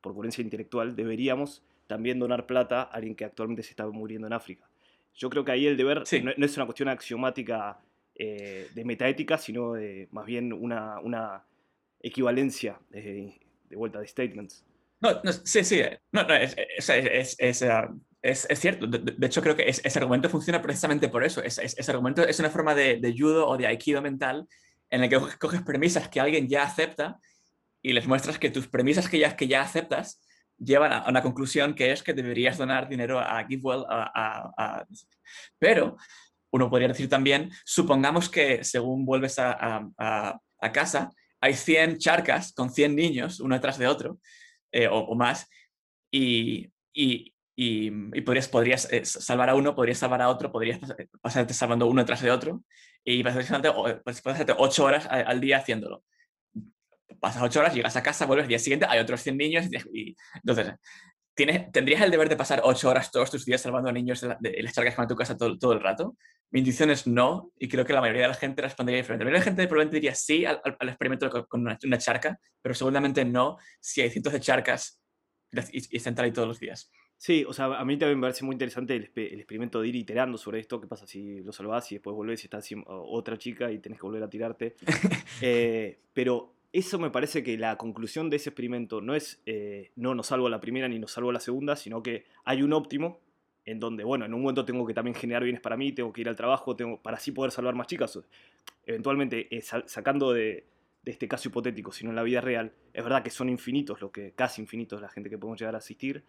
por coherencia intelectual, deberíamos también donar plata a alguien que actualmente se está muriendo en África. Yo creo que ahí el deber no, es una cuestión axiomática eh, de metaética, sino de, más bien una, una equivalencia de, vuelta de statements. No, sí, sí, no, no, es, es, es, es, cierto. De, hecho, creo que ese argumento funciona precisamente por eso. ese argumento es una forma de, de, judo o de aikido mental en el que coges premisas que alguien ya acepta y les muestras que tus premisas que ya, que ya aceptas llevan a una conclusión que es que deberías donar dinero a GiveWell. A, a, Pero uno podría decir también, supongamos que según vuelves a, a casa, hay 100 charcas con 100 niños, uno detrás de otro, eh, o, más, y, y, y, podrías, podrías eh, salvar a uno, podrías salvar a otro, podrías pasarte salvando uno detrás de otro, y pasarte, pasarte 8 horas al día haciéndolo. Pasas 8 horas, llegas a casa, vuelves al día siguiente, hay otros 100 niños, y, entonces ¿tendrías el deber de pasar ocho horas todos tus días salvando a niños de, las charcas que van a tu casa todo, todo, el rato? Mi intuición es no, y creo que la mayoría de la gente respondería diferente. La mayoría de la gente probablemente diría sí al, al, experimento con, una, charca, pero seguramente no si hay cientos de charcas y, y están ahí todos los días. Sí, o sea, a mí también me parece muy interesante el, experimento de ir iterando sobre esto. ¿Qué pasa si lo salvás y después volvés y está otra chica y tenés que volver a tirarte? eh, pero eso me parece que la conclusión de ese experimento no es eh, no nos salvo la primera ni nos salvo la segunda, sino que hay un óptimo en donde, bueno, en un momento tengo que también generar bienes para mí, tengo que ir al trabajo, tengo, para así poder salvar más chicas. Eventualmente, eh, sacando de, este caso hipotético, sino en la vida real, es verdad que son infinitos, lo que casi infinitos la gente que podemos llegar a asistir,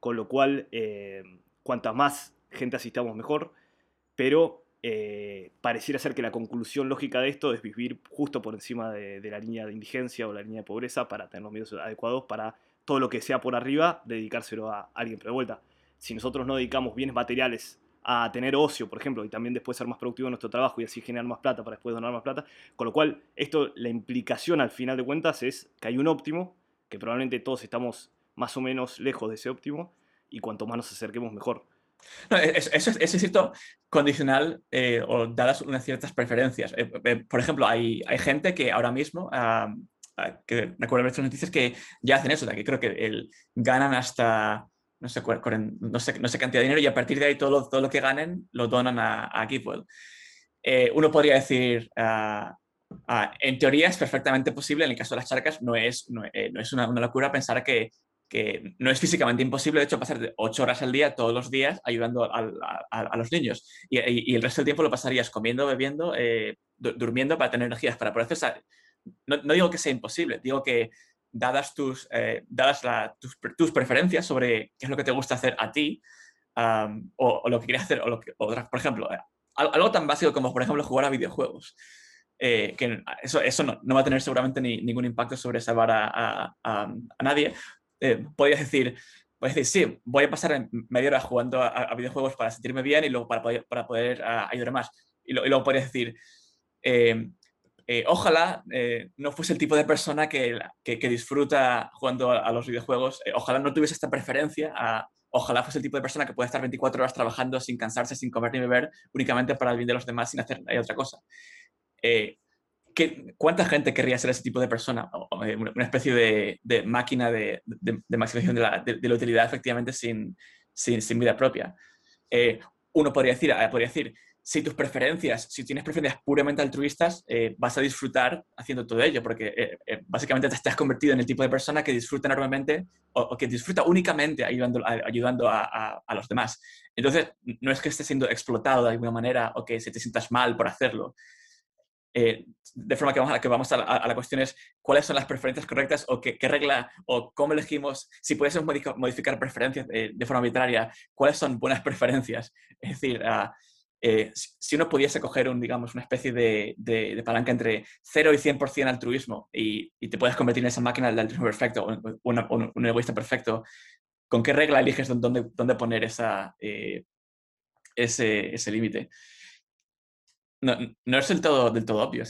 con lo cual, eh, cuanta más gente asistamos mejor, pero pareciera ser que la conclusión lógica de esto es vivir justo por encima de, la línea de indigencia o la línea de pobreza para tener los medios adecuados para todo lo que sea por arriba, dedicárselo a alguien. Pero de vuelta, si nosotros no dedicamos bienes materiales a tener ocio, por ejemplo, y también después ser más productivo en nuestro trabajo y así generar más plata para después donar más plata, con lo cual esto, la implicación al final de cuentas es que hay un óptimo, que probablemente todos estamos más o menos lejos de ese óptimo, y cuanto más nos acerquemos mejor. Eso, es, cierto condicional eh, o dadas unas ciertas preferencias. Eh, eh, por ejemplo, hay, hay, gente que ahora mismo, que recuerdo ver estas noticias, que ya hacen eso, que creo que el, ganan hasta no sé, no sé, no sé cantidad de dinero y a partir de ahí todo lo, todo lo que ganen lo donan a, a uno podría decir, en teoría es perfectamente posible, en el caso de las charcas no es, no, es una, locura pensar que que no es físicamente imposible, de hecho, pasar ocho horas al día, todos los días, ayudando a, los niños. Y, el resto del tiempo lo pasarías comiendo, bebiendo, eh, durmiendo para tener energías para poder No, no, digo que sea imposible, digo que dadas, tus, eh, dadas tus, preferencias sobre qué es lo que te gusta hacer a ti, o, lo que quieres hacer, o, lo que, por ejemplo, eh, algo tan básico como, por ejemplo, jugar a videojuegos. que eso, eso no, no, va a tener seguramente ni, ningún impacto sobre salvar a, a, nadie, eh, podrías decir, decir, sí, voy a pasar media hora jugando a, videojuegos para sentirme bien y luego para poder, para poder ah, ayudar más. Y, luego podrías decir, em, eh, ojalá eh, no fuese el tipo de persona que, que, disfruta jugando a, los videojuegos, ojalá no tuviese esta preferencia, ojalá fuese el tipo de persona que puede estar 24 horas trabajando sin cansarse, sin comer ni beber, únicamente para el bien de los demás, sin hacer otra cosa. ¿Cuánta gente querría ser ese tipo de persona? Eh, una especie de, máquina de, maximización de la, utilidad efectivamente sin, sin, vida propia. Eh, uno podría decir, eh, podría decir, si tus preferencias, si tienes preferencias puramente altruistas, vas a disfrutar haciendo todo ello, porque básicamente te estás convertido en el tipo de persona que disfruta enormemente o, que disfruta únicamente ayudando, ayudando a, a, los demás. Entonces, no es que estés siendo explotado de alguna manera o que se te sientas mal por hacerlo, eh, de forma que vamos, a, que vamos a, la, cuestión es cuáles son las preferencias correctas o qué, regla o cómo elegimos, si pudiésemos modificar, preferencias de, forma arbitraria, cuáles son buenas preferencias. Es decir, ah, eh, si uno pudiese coger un, digamos, una especie de, de, palanca entre 0 y 100% altruismo y, y, te puedes convertir en esa máquina del altruismo perfecto o un, egoísta perfecto, ¿con qué regla eliges dónde, dónde poner esa, eh, ese, ese límite? No, es del todo, del todo obvio.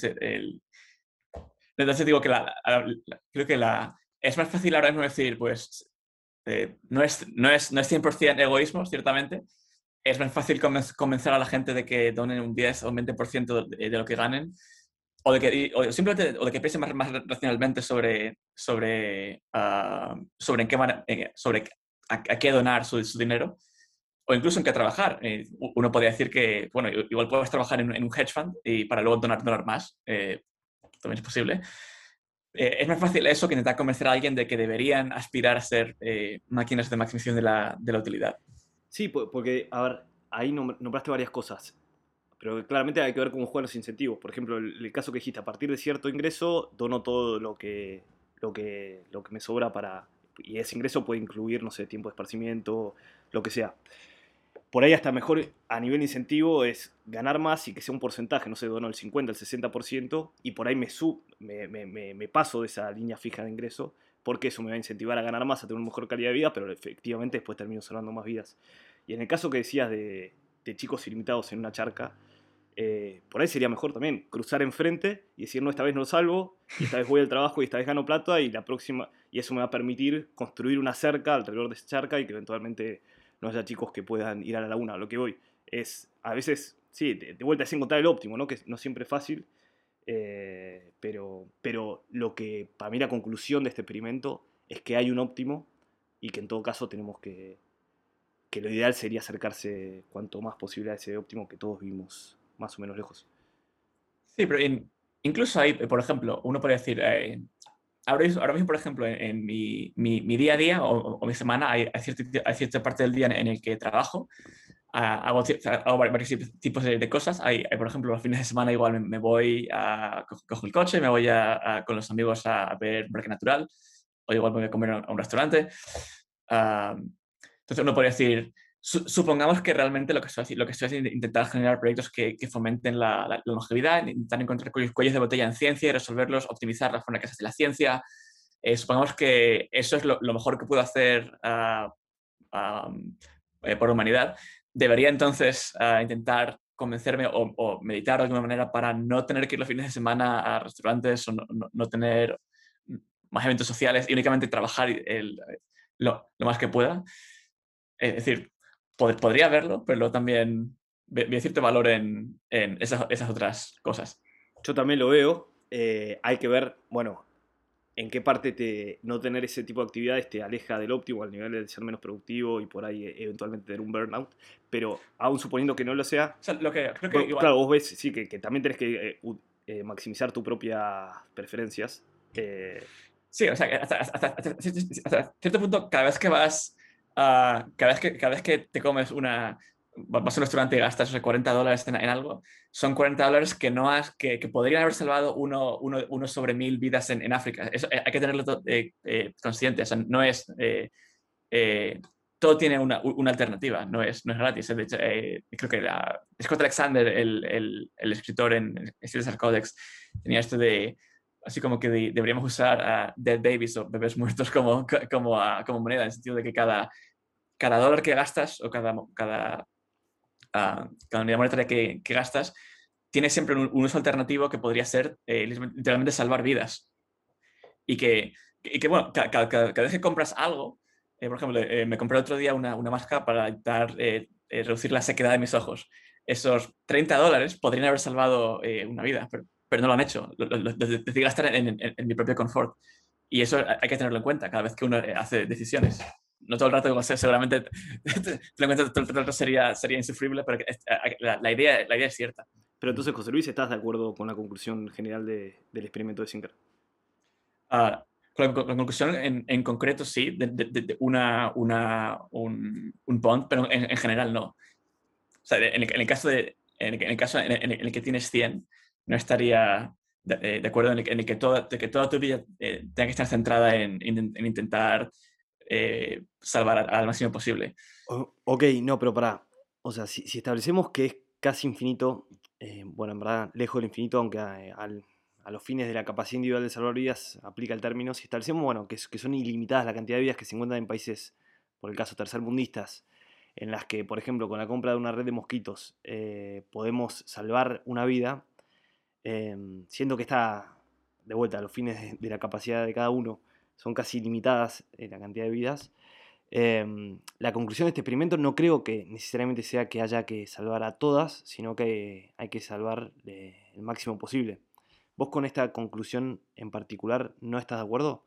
Entonces digo que creo que la, es más fácil ahora mismo decir, pues, eh, no, es, no, es, no es 100% egoísmo, ciertamente. Es más fácil convencer a la gente de que donen un 10 o un 20% de, de, lo que ganen. O de que, o simplemente o de que piensen más, más racionalmente sobre, sobre, uh, sobre, en qué sobre a, qué donar su, su dinero o incluso en qué trabajar. Eh, uno podría decir que, bueno, igual puedes trabajar en, un hedge fund y para luego donar, donar más, eh, también es posible. Eh, es más fácil eso que intentar convencer a alguien de que deberían aspirar a ser máquinas de maximización de la, de la, utilidad. Sí, porque, a ver, ahí nombraste varias cosas, pero claramente hay que ver cómo juegan los incentivos. Por ejemplo, el, caso que dijiste, a partir de cierto ingreso, dono todo lo que, lo que, lo que me sobra para... Y ese ingreso puede incluir, no sé, tiempo de esparcimiento, lo que sea por ahí hasta mejor a nivel incentivo es ganar más y que sea un porcentaje, no sé, dono el 50, el 60%, y por ahí me, sub, me, me, paso de esa línea fija de ingreso, porque eso me va a incentivar a ganar más, a tener una mejor calidad de vida, pero efectivamente después termino salvando más vidas. Y en el caso que decías de, de chicos ilimitados en una charca, eh, por ahí sería mejor también cruzar enfrente y decir, no, esta vez no lo salvo, y esta vez voy al trabajo y esta vez gano plata, y la próxima, y eso me va a permitir construir una cerca alrededor de esa charca y que eventualmente no haya chicos que puedan ir a la laguna. Lo que voy es, a veces, sí, de, vuelta es encontrar el óptimo, ¿no? que no siempre es fácil, eh, pero, pero lo que para mí la conclusión de este experimento es que hay un óptimo y que en todo caso tenemos que, que lo ideal sería acercarse cuanto más posible a ese óptimo que todos vimos más o menos lejos. Sí, pero incluso ahí, por ejemplo, uno podría decir, eh, ahora, mismo, por ejemplo, en, mi, mi, día a día o, mi semana hay, hay, cierta, parte del día en, el que trabajo, hago, hago, varios tipos de, cosas. Hay, por ejemplo, los fines de semana igual me, voy a, cojo el coche, me voy a, con los amigos a, ver Parque Natural, o igual me voy a comer a un restaurante. Ah, entonces uno podría decir, supongamos que realmente lo que estoy haciendo, lo es intentar generar proyectos que, fomenten la, longevidad, intentar encontrar cuellos de botella en ciencia y resolverlos, optimizar la forma que se hace la ciencia. Eh, supongamos que eso es lo, mejor que puedo hacer uh, uh, por humanidad. Debería entonces uh, intentar convencerme o, meditar de alguna manera para no tener que ir los fines de semana a restaurantes o no, tener más eventos sociales y únicamente trabajar lo, lo, más que pueda. Es decir, pod podría verlo, pero también ve cierto valor en, en esas, esas, otras cosas. Yo también lo veo. Eh, hay que ver, bueno, en qué parte te, no tener ese tipo de actividades te aleja del óptimo al nivel de ser menos productivo y por ahí eventualmente tener un burnout. Pero aún suponiendo que no lo sea, o sea lo que, creo que bueno, igual... claro, vos ves sí, que, que también tenés que eh, eh, maximizar tus propias preferencias. Eh... Sí, o sea, hasta, hasta, hasta, hasta, cierto punto, cada vez que vas uh, cada, vez que, cada vez que te comes una, vas a un restaurante y gastas 40 dólares en, en, algo, son 40 dólares que, no has, que, que podrían haber salvado uno, uno, uno, sobre mil vidas en, en África. Eso eh, hay que tenerlo eh, eh, consciente. O sea, no es... Eh, eh, todo tiene una, una, alternativa, no es, no es gratis. De hecho, creo que la, Scott Alexander, el, el, el escritor en Cesar Codex, tenía esto de así como que de, deberíamos usar a dead babies o bebés muertos como, como, a, como moneda, en el sentido de que cada, cada dólar que gastas o cada, cada, uh, cada unidad monetaria que, que, gastas tiene siempre un, un, uso alternativo que podría ser eh, literalmente salvar vidas. Y que, y que bueno, cada, cada, cada, vez que compras algo, eh, por ejemplo, eh, me compré otro día una, una máscara para intentar eh, eh, reducir la sequedad de mis ojos. Esos 30 dólares podrían haber salvado una vida, pero pero no lo han hecho. Decidí gastar en, en, en, mi propio confort. Y eso hay que tenerlo en cuenta cada vez que uno eh, hace decisiones. No todo el rato, seguramente todo el rato sería, sería insufrible, pero la, la, idea, la idea es cierta. Pero entonces, José Luis, ¿estás de acuerdo con la conclusión general de, del experimento de Singer? Uh, con, la, con la, conclusión en, en concreto, sí, de, de, de una, una, un, un, bond, pero en, en general no. O sea, en el, en el caso, de, en el, caso en el, en el que tienes 100, no estaría de, eh, de acuerdo en el, que toda, que toda tu vida eh, tenga que estar centrada en, en, en intentar eh, salvar al máximo posible. O, ok, no, pero para, o sea, si, establecemos que es casi infinito, eh, bueno, en verdad, lejos del infinito, aunque a, los fines de la capacidad individual de salvar vidas aplica el término, si establecemos, bueno, que, que son ilimitadas la cantidad de vidas que se encuentran en países, por el caso tercermundistas, en las que, por ejemplo, con la compra de una red de mosquitos podemos salvar una vida, eh, siendo que está de vuelta los fines de, la capacidad de cada uno, son casi limitadas en la cantidad de vidas. Eh, la conclusión de este experimento no creo que necesariamente sea que haya que salvar a todas, sino que hay que salvar eh, el máximo posible. ¿Vos con esta conclusión en particular no estás de acuerdo?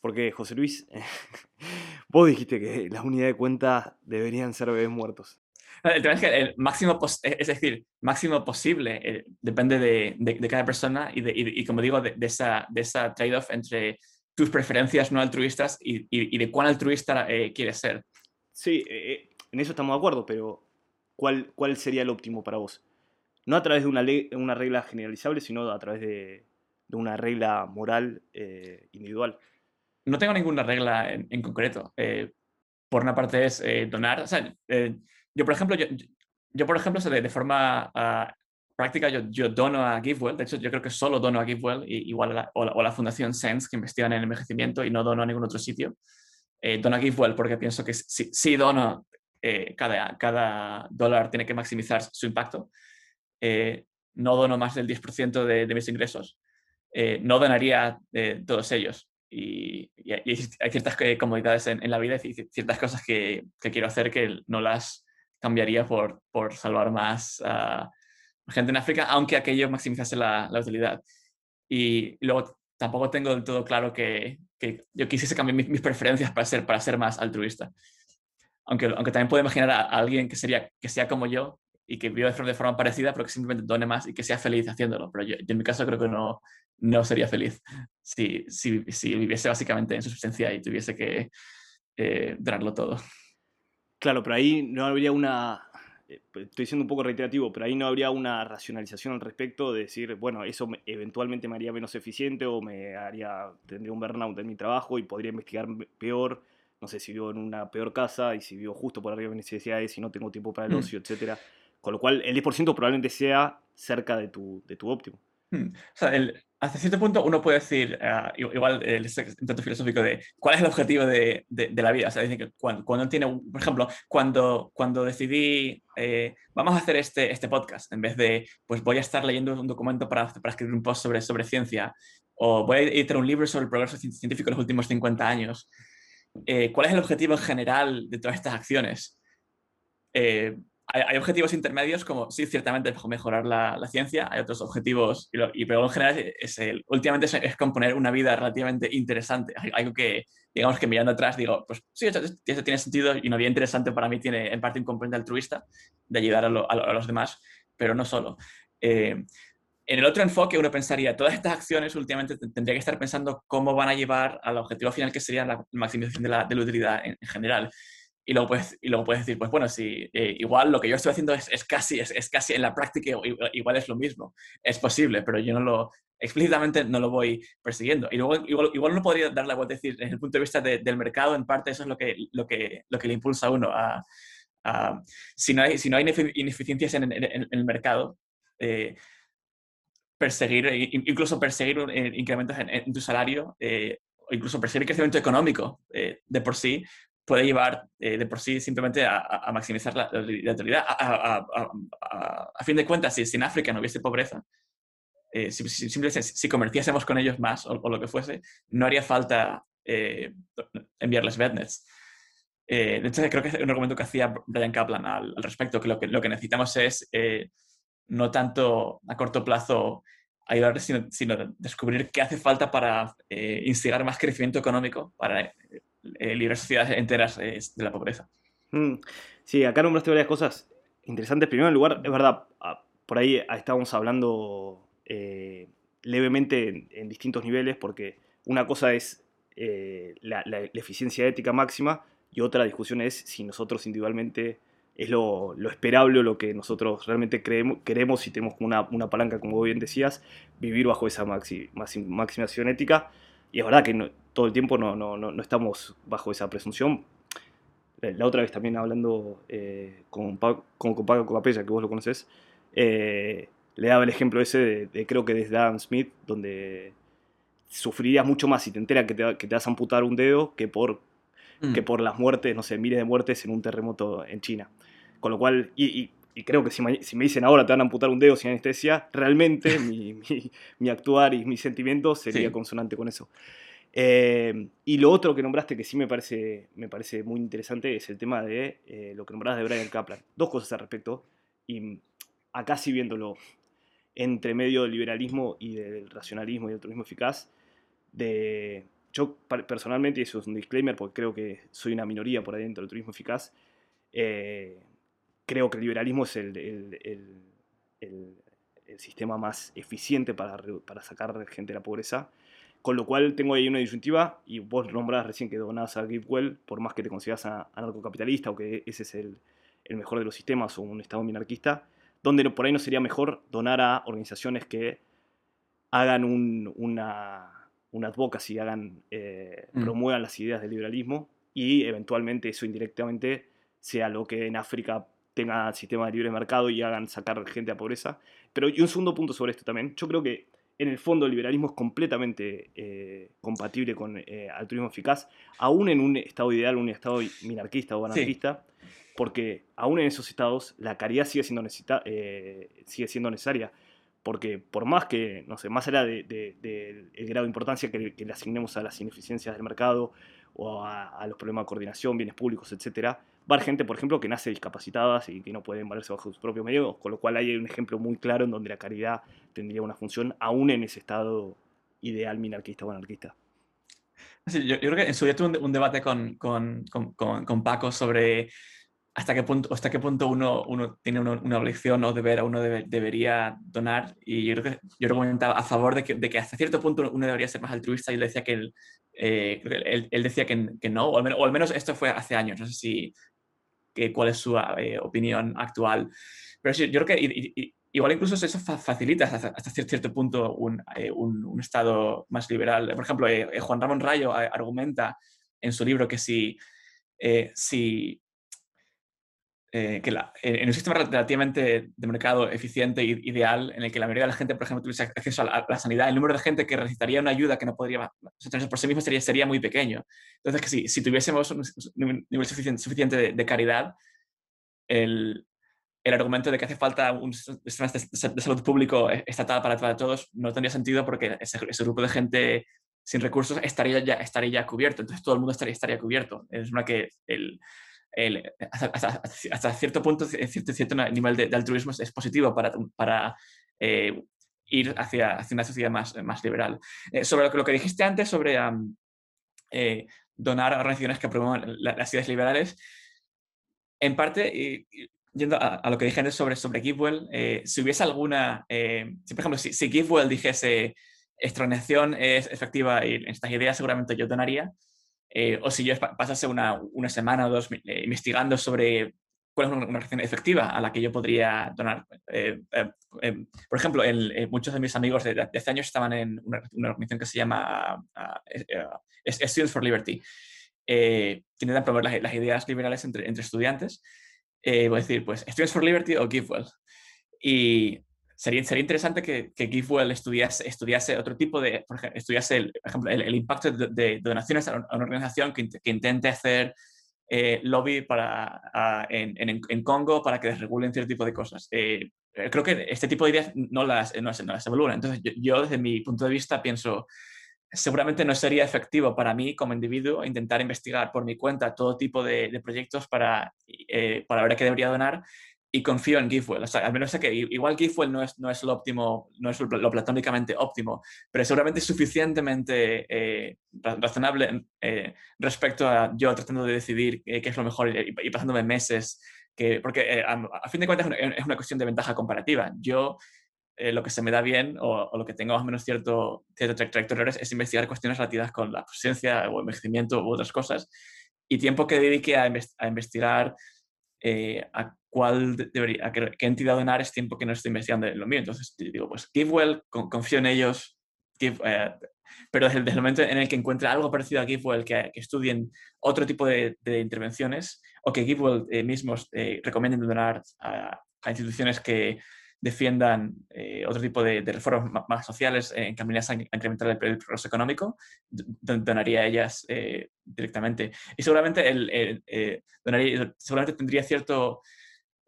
Porque, José Luis, vos dijiste que las unidades de cuenta deberían ser bebés muertos. El tema es que el máximo, es decir, máximo posible eh, depende de, de, de, cada persona y, de, y, y como digo, de, esa, de esa trade-off entre tus preferencias no altruistas y, y de cuán altruista eh, quieres ser. Sí, eh, en eso estamos de acuerdo, pero ¿cuál, ¿cuál sería el óptimo para vos? No a través de una, ley, una regla generalizable, sino a través de, de una regla moral eh, individual. No tengo ninguna regla en, en concreto. por una parte es donar, o sea, yo, por ejemplo, yo, yo por ejemplo, de, de forma uh, práctica, yo, yo, dono a GiveWell. De hecho, yo creo que solo dono a GiveWell, y, igual a la, o, la, o, la, Fundación Sense, que investigan en envejecimiento, y no dono a ningún otro sitio. Eh, dono a GiveWell porque pienso que si, si dono, eh, cada, cada dólar tiene que maximizar su impacto. Eh, no dono más del 10% de, de, mis ingresos. Eh, no donaría todos ellos. Y, y, hay ciertas comodidades en, en, la vida y ciertas cosas que, que quiero hacer que no las cambiaría por, por salvar más uh, gente en África, aunque aquello maximizase la, la utilidad. Y, luego tampoco tengo del todo claro que, que yo quisiese cambiar mis, mis, preferencias para ser, para ser más altruista. Aunque, aunque también puedo imaginar a, a alguien que, sería, que sea como yo y que viva de forma, parecida, pero que simplemente done más y que sea feliz haciéndolo. Pero yo, yo en mi caso creo que no, no sería feliz si, si, si viviese básicamente en subsistencia y tuviese que eh, darlo todo. Claro, pero ahí no habría una, eh, pues, estoy siendo un poco reiterativo, pero ahí no habría una racionalización al respecto de decir, bueno, eso me, eventualmente me haría menos eficiente o me haría, tendría un burnout en mi trabajo y podría investigar peor, no sé, si vivo en una peor casa y si vivo justo por arriba de mis necesidades y no tengo tiempo para el Mm. ocio, etcétera. Con lo cual, el 10% probablemente sea cerca de tu, de tu óptimo. Hmm. O sea, el- hasta cierto punto uno puede decir, i- igual el intento filosófico de cuál es el objetivo de, de- de la vida. O sea, dice que cuando, cuando tiene, por ejemplo, cuando, cuando decidí, eh, vamos a hacer este, este podcast, en vez de, pues voy a estar leyendo un documento para, para escribir un post sobre, sobre ciencia, o voy a editar un libro sobre el progreso cien- científico en los últimos 50 años, eh, ¿cuál es el objetivo en general de todas estas acciones? Eh, hay, hay objetivos intermedios como, sí, ciertamente mejorar la, la ciencia, hay otros objetivos, y, lo- y pero en general es el, últimamente es, es componer una vida relativamente interesante, algo que, digamos que mirando atrás digo, pues sí, eso, eso tiene sentido y una vida interesante para mí tiene en parte un componente altruista de ayudar a, lo- a a los demás, pero no solo. Eh, en el otro enfoque uno pensaría, todas estas acciones últimamente te- tendría que estar pensando cómo van a llevar al objetivo final que sería la maximización de la, de la utilidad en, en general. Y luego, puedes, y luego puedes decir, pues bueno, si eh, igual lo que yo estoy haciendo es, es casi, es, es casi en la práctica igual, es lo mismo. Es posible, pero yo no lo, explícitamente no lo voy persiguiendo. Y luego igual, igual no podría dar la vuelta decir, desde el punto de vista de, del mercado, en parte eso es lo que, lo que, lo que le impulsa a uno a... a si, no hay, si no hay inefi- ineficiencias en, en- en el mercado, eh, perseguir, eh, in- incluso perseguir eh, incrementos en, en tu salario, eh, incluso perseguir crecimiento económico eh, de por sí, puede llevar eh, de por sí simplemente a, a- maximizar la, utilidad. A, a- a- fin de cuentas, si, si en África no hubiese pobreza, eh, si, si, simplemente si comerciásemos con ellos más o, o lo que fuese, no haría falta eh, enviarles bednets. Eh, de hecho, creo que es un argumento que hacía Brian Kaplan al, al respecto, que lo, que lo que necesitamos es eh, no tanto a corto plazo ayudar, sino, sino descubrir qué hace falta para eh, instigar más crecimiento económico, para eh, sociedades enteras eh, de la pobreza. Mm, Sí, acá nombraste varias cosas interesantes. Primero, en lugar, es verdad, ah, por ahí estábamos hablando eh, levemente en, distintos niveles, porque una cosa es eh, la, eficiencia ética máxima y otra discusión es si nosotros individualmente es lo, lo esperable o lo que nosotros realmente creemos, queremos y tenemos una, una palanca, como bien decías, vivir bajo esa maxi- maxi- ética. Y es verdad que no- todo el tiempo no, no, no, estamos bajo esa presunción. La la otra vez también hablando eh, con, Pa- con, con Paco Capella, que vos lo conocés, eh, le daba el ejemplo ese de, de creo que desde Adam Smith, donde sufrirías mucho más si te enteras que te, que te vas a amputar un dedo que por Mm. que por las muertes, no sé, miles de muertes en un terremoto en China. Con lo cual, y, y- y creo que si me, si me dicen ahora te van a amputar un dedo sin anestesia, realmente mi, mi- mi actuar y mi sentimiento sería Sí. consonante con eso. Eh, y lo otro que nombraste que sí me parece, me parece muy interesante es el tema de eh, lo que nombrás de Brian Kaplan. Dos cosas al respecto. Y acá sí viéndolo entre medio del liberalismo y del racionalismo y del turismo eficaz, de yo personalmente, y eso es un disclaimer porque creo que soy una minoría por ahí dentro del turismo eficaz, eh, creo que el liberalismo es el, el- el- sistema más eficiente para, para sacar gente de la pobreza. Con lo cual tengo ahí una disyuntiva, y vos nombrás recién que donás a GiveWell, por más que te consideras anarcocapitalista o que ese es el, el mejor de los sistemas o un estado minarquista, donde por ahí no sería mejor donar a organizaciones que hagan un, una, una advocacy, hagan, eh, Mm. promuevan las ideas del liberalismo y eventualmente eso indirectamente sea lo que en África tenga sistema de libre mercado y hagan sacar gente a pobreza. Pero y un segundo punto sobre esto también. Yo creo que en el fondo el liberalismo es completamente eh, compatible con eh, altruismo eficaz, aún en un estado ideal, un estado minarquista o Sí. anarquista, porque aún en esos estados la caridad sigue siendo, necesita, eh, sigue siendo necesaria. Porque por más que, no sé, más allá del de, de- el grado de importancia que, que le asignemos a las ineficiencias del mercado o a, a los problemas de coordinación, bienes públicos, etcétera, va gente, por ejemplo, que nace discapacitada y que no pueden valerse bajo sus propios medios, con lo cual hay un ejemplo muy claro en donde la caridad tendría una función aún en ese estado ideal minarquista o anarquista. Yo, creo que en su día tuve un, debate con, con, con, con- Paco sobre hasta qué punto, hasta qué punto uno, uno tiene una, una obligación o deber, uno debe- debería donar. Y yo creo que yo comentaba a favor de que, de que hasta cierto punto uno debería ser más altruista y él decía que él, eh, él, decía que, no, o al menos esto fue hace años, no sé si que, cuál es su eh, opinión actual. Pero sí, yo creo que igual incluso eso fa- facilita hasta, hasta cier- cierto punto un, eh, un- estado más liberal. Por ejemplo, eh, eh, Juan Ramón Rayo argumenta en su libro que si eh, que en un sistema relativamente de mercado eficiente e ideal, en el que la mayoría de la gente, por ejemplo, tuviese acceso a la, sanidad, el número de gente que necesitaría una ayuda que no podría sostenerse por sí mismo sería, sería muy pequeño. Entonces, que si, si tuviésemos un nivel suficiente, suficiente de, caridad, el, el, argumento de que hace falta un sistema de, salud público estatal para, para, todos no tendría sentido porque ese, ese, grupo de gente sin recursos estaría ya, estaría ya cubierto. Entonces, todo el mundo estaría, estaría cubierto. Es una que el hasta, cierto punto, cierto, cierto nivel de, altruismo es positivo para, para eh, ir hacia, hacia, una sociedad más, más liberal. Eh, sobre lo que, lo que dijiste antes, sobre eh, donar a organizaciones que promuevan las ideas liberales, en parte, yendo a, lo que dije antes sobre, sobre GiveWell, si hubiese alguna, si por ejemplo, si, si GiveWell dijese, esta organización es efectiva en estas ideas, seguramente yo donaría. Eh, o si yo pasase una, una semana o dos eh, investigando sobre cuál es una, organización efectiva a la que yo podría donar. Eh, por ejemplo, muchos de mis amigos de, hace años estaban en una, organización que se llama Students for Liberty, que intentan promover las, ideas liberales entre, entre estudiantes. voy a decir, pues, Students for Liberty o GiveWell. Y sería, sería interesante que, que GiveWell estudiase, estudiase otro tipo de, por ejemplo, estudiase el, ejemplo, el, impacto de, donaciones a una organización que, que intente hacer eh, lobby para, en, en, Congo para que desregulen cierto tipo de cosas. Eh, creo que este tipo de ideas no las, no, no las evalúan. Entonces, yo, desde mi punto de vista pienso, seguramente no sería efectivo para mí como individuo intentar investigar por mi cuenta todo tipo de, de proyectos para, eh, para ver a qué debería donar y confío en GiveWell. O sea, al menos sé que igual GiveWell no es, no es lo óptimo, no es lo platónicamente óptimo, pero seguramente suficientemente eh, razonable eh, respecto a yo tratando de decidir qué es lo mejor y, pasándome meses, que, porque eh, a, fin de cuentas es una, cuestión de ventaja comparativa. Yo lo que se me da bien o, lo que tengo más o menos cierto, cierto trayectoria es, investigar cuestiones relativas con la presencia o envejecimiento u otras cosas y tiempo que dedique a, a investigar a cuál debería, a qué, entidad donar es tiempo que no estoy investigando en lo mío. Entonces digo, pues GiveWell, confío en ellos, eh, pero desde, el momento en el que encuentre algo parecido a GiveWell, que, que estudien otro tipo de, intervenciones o que GiveWell eh, mismos eh, recomienden donar a, instituciones que defiendan otro tipo de, reformas más sociales encaminadas a, incrementar el, progreso económico, donaría a ellas directamente. Y seguramente, el, donaría, seguramente tendría cierto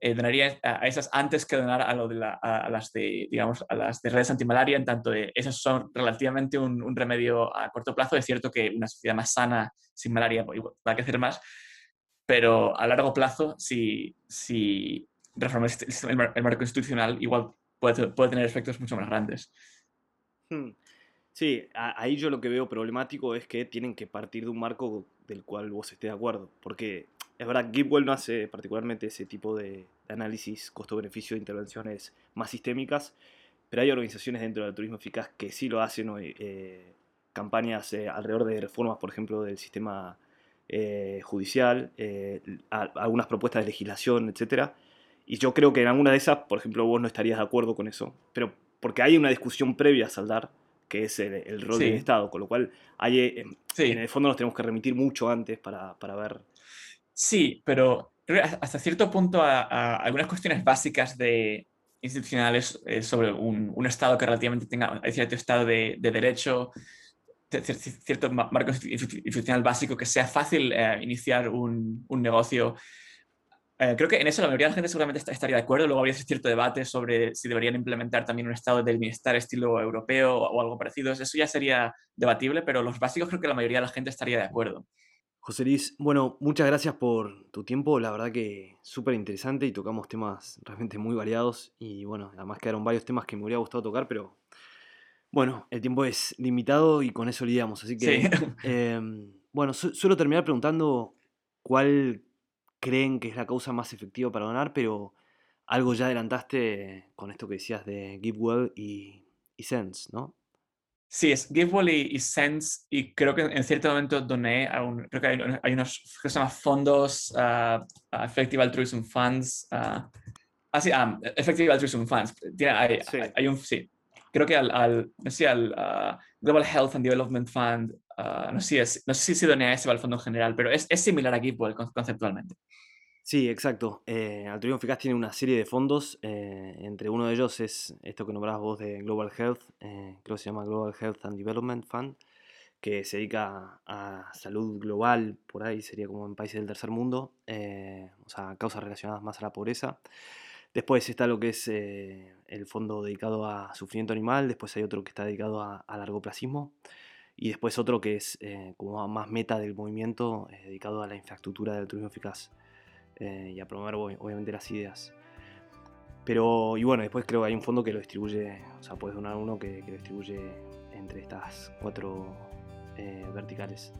eh, donaría a, esas antes que donar a, las de, digamos, a las de redes antimalaria, en tanto de, esas son relativamente un, remedio a corto plazo. Es cierto que una sociedad más sana, sin malaria, pues, va a crecer más, pero a largo plazo, si, si reformas el, marco institucional, igual puede, puede, tener efectos mucho más grandes. Hmm. Sí, ahí yo lo que veo problemático es que tienen que partir de un marco del cual vos estés de acuerdo, porque es verdad, GitWell no hace particularmente ese tipo de, análisis costo-beneficio de intervenciones más sistémicas, pero hay organizaciones dentro del turismo eficaz que sí lo hacen, eh, campañas eh, alrededor de reformas, por ejemplo, del sistema eh, judicial, algunas propuestas de legislación, etc. Y yo creo que en alguna de esas, por ejemplo, vos no estarías de acuerdo con eso, pero porque hay una discusión previa a saldar, que es el, rol del Estado, con lo cual hay, en el fondo nos tenemos que remitir mucho antes para, para ver Sí, pero hasta cierto punto a, algunas cuestiones básicas de institucionales eh, sobre un, Estado que relativamente tenga cierto Estado de, derecho, cierto marco institucional básico, que sea fácil eh, iniciar un, negocio. Eh, creo que en eso la mayoría de la gente seguramente estaría de acuerdo. Luego habría cierto debate sobre si deberían implementar también un estado del bienestar estilo europeo o algo parecido. Eso ya sería debatible, pero los básicos creo que la mayoría de la gente estaría de acuerdo. José Luis, bueno, muchas gracias por tu tiempo, la verdad que súper interesante y tocamos temas realmente muy variados y bueno, además quedaron varios temas que me hubiera gustado tocar, pero bueno, el tiempo es limitado y con eso lidiamos, así que em, bueno, suelo terminar preguntando cuál creen que es la causa más efectiva para donar, pero algo ya adelantaste con esto que decías de GiveWell y, y Sense, ¿no? Sí, es GiveWell y, Sense, y creo que en cierto momento doné a un, creo que hay, unos que se llaman fondos, uh, Effective Altruism Funds, uh, ah, sí, ah, Effective Altruism Funds, hay, hay, un, sí, creo que al, al, no sé, al uh, Global Health and Development Fund, no, sé, no sé si donea ese va al fondo en general, pero es, es similar aquí pues, conceptualmente. Sí, exacto. Eh, Altruismo Eficaz tiene una serie de fondos. Eh, entre uno de ellos es esto que nombrabas vos de Global Health, eh, creo que se llama Global Health and Development Fund, que se dedica a, salud global, por ahí sería como en países del tercer mundo, eh, o sea, causas relacionadas más a la pobreza. Después está lo que es el fondo dedicado a sufrimiento animal, después hay otro que está dedicado a, a largo placismo y después otro que es como más meta del movimiento, dedicado a la infraestructura del turismo eficaz y a promover obviamente las ideas. Pero, y bueno, después creo que hay un fondo que lo distribuye, o sea, puedes donar uno que, lo distribuye entre estas cuatro verticales.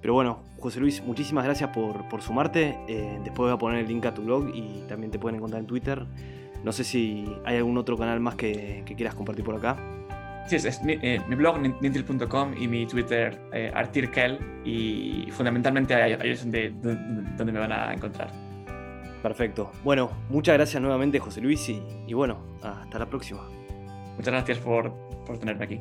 Pero bueno, José Luis, muchísimas gracias por, sumarte. Eh, después voy a poner el link a tu blog y también te pueden encontrar en Twitter. No sé si hay algún otro canal más que, quieras compartir por acá. Sí, es, mi, eh, mi, blog nintil.com y mi Twitter eh, artirkel y fundamentalmente ahí, es donde, donde, me van a encontrar. Perfecto. Bueno, muchas gracias nuevamente José Luis y, bueno, hasta la próxima. Muchas gracias por, por tenerme aquí.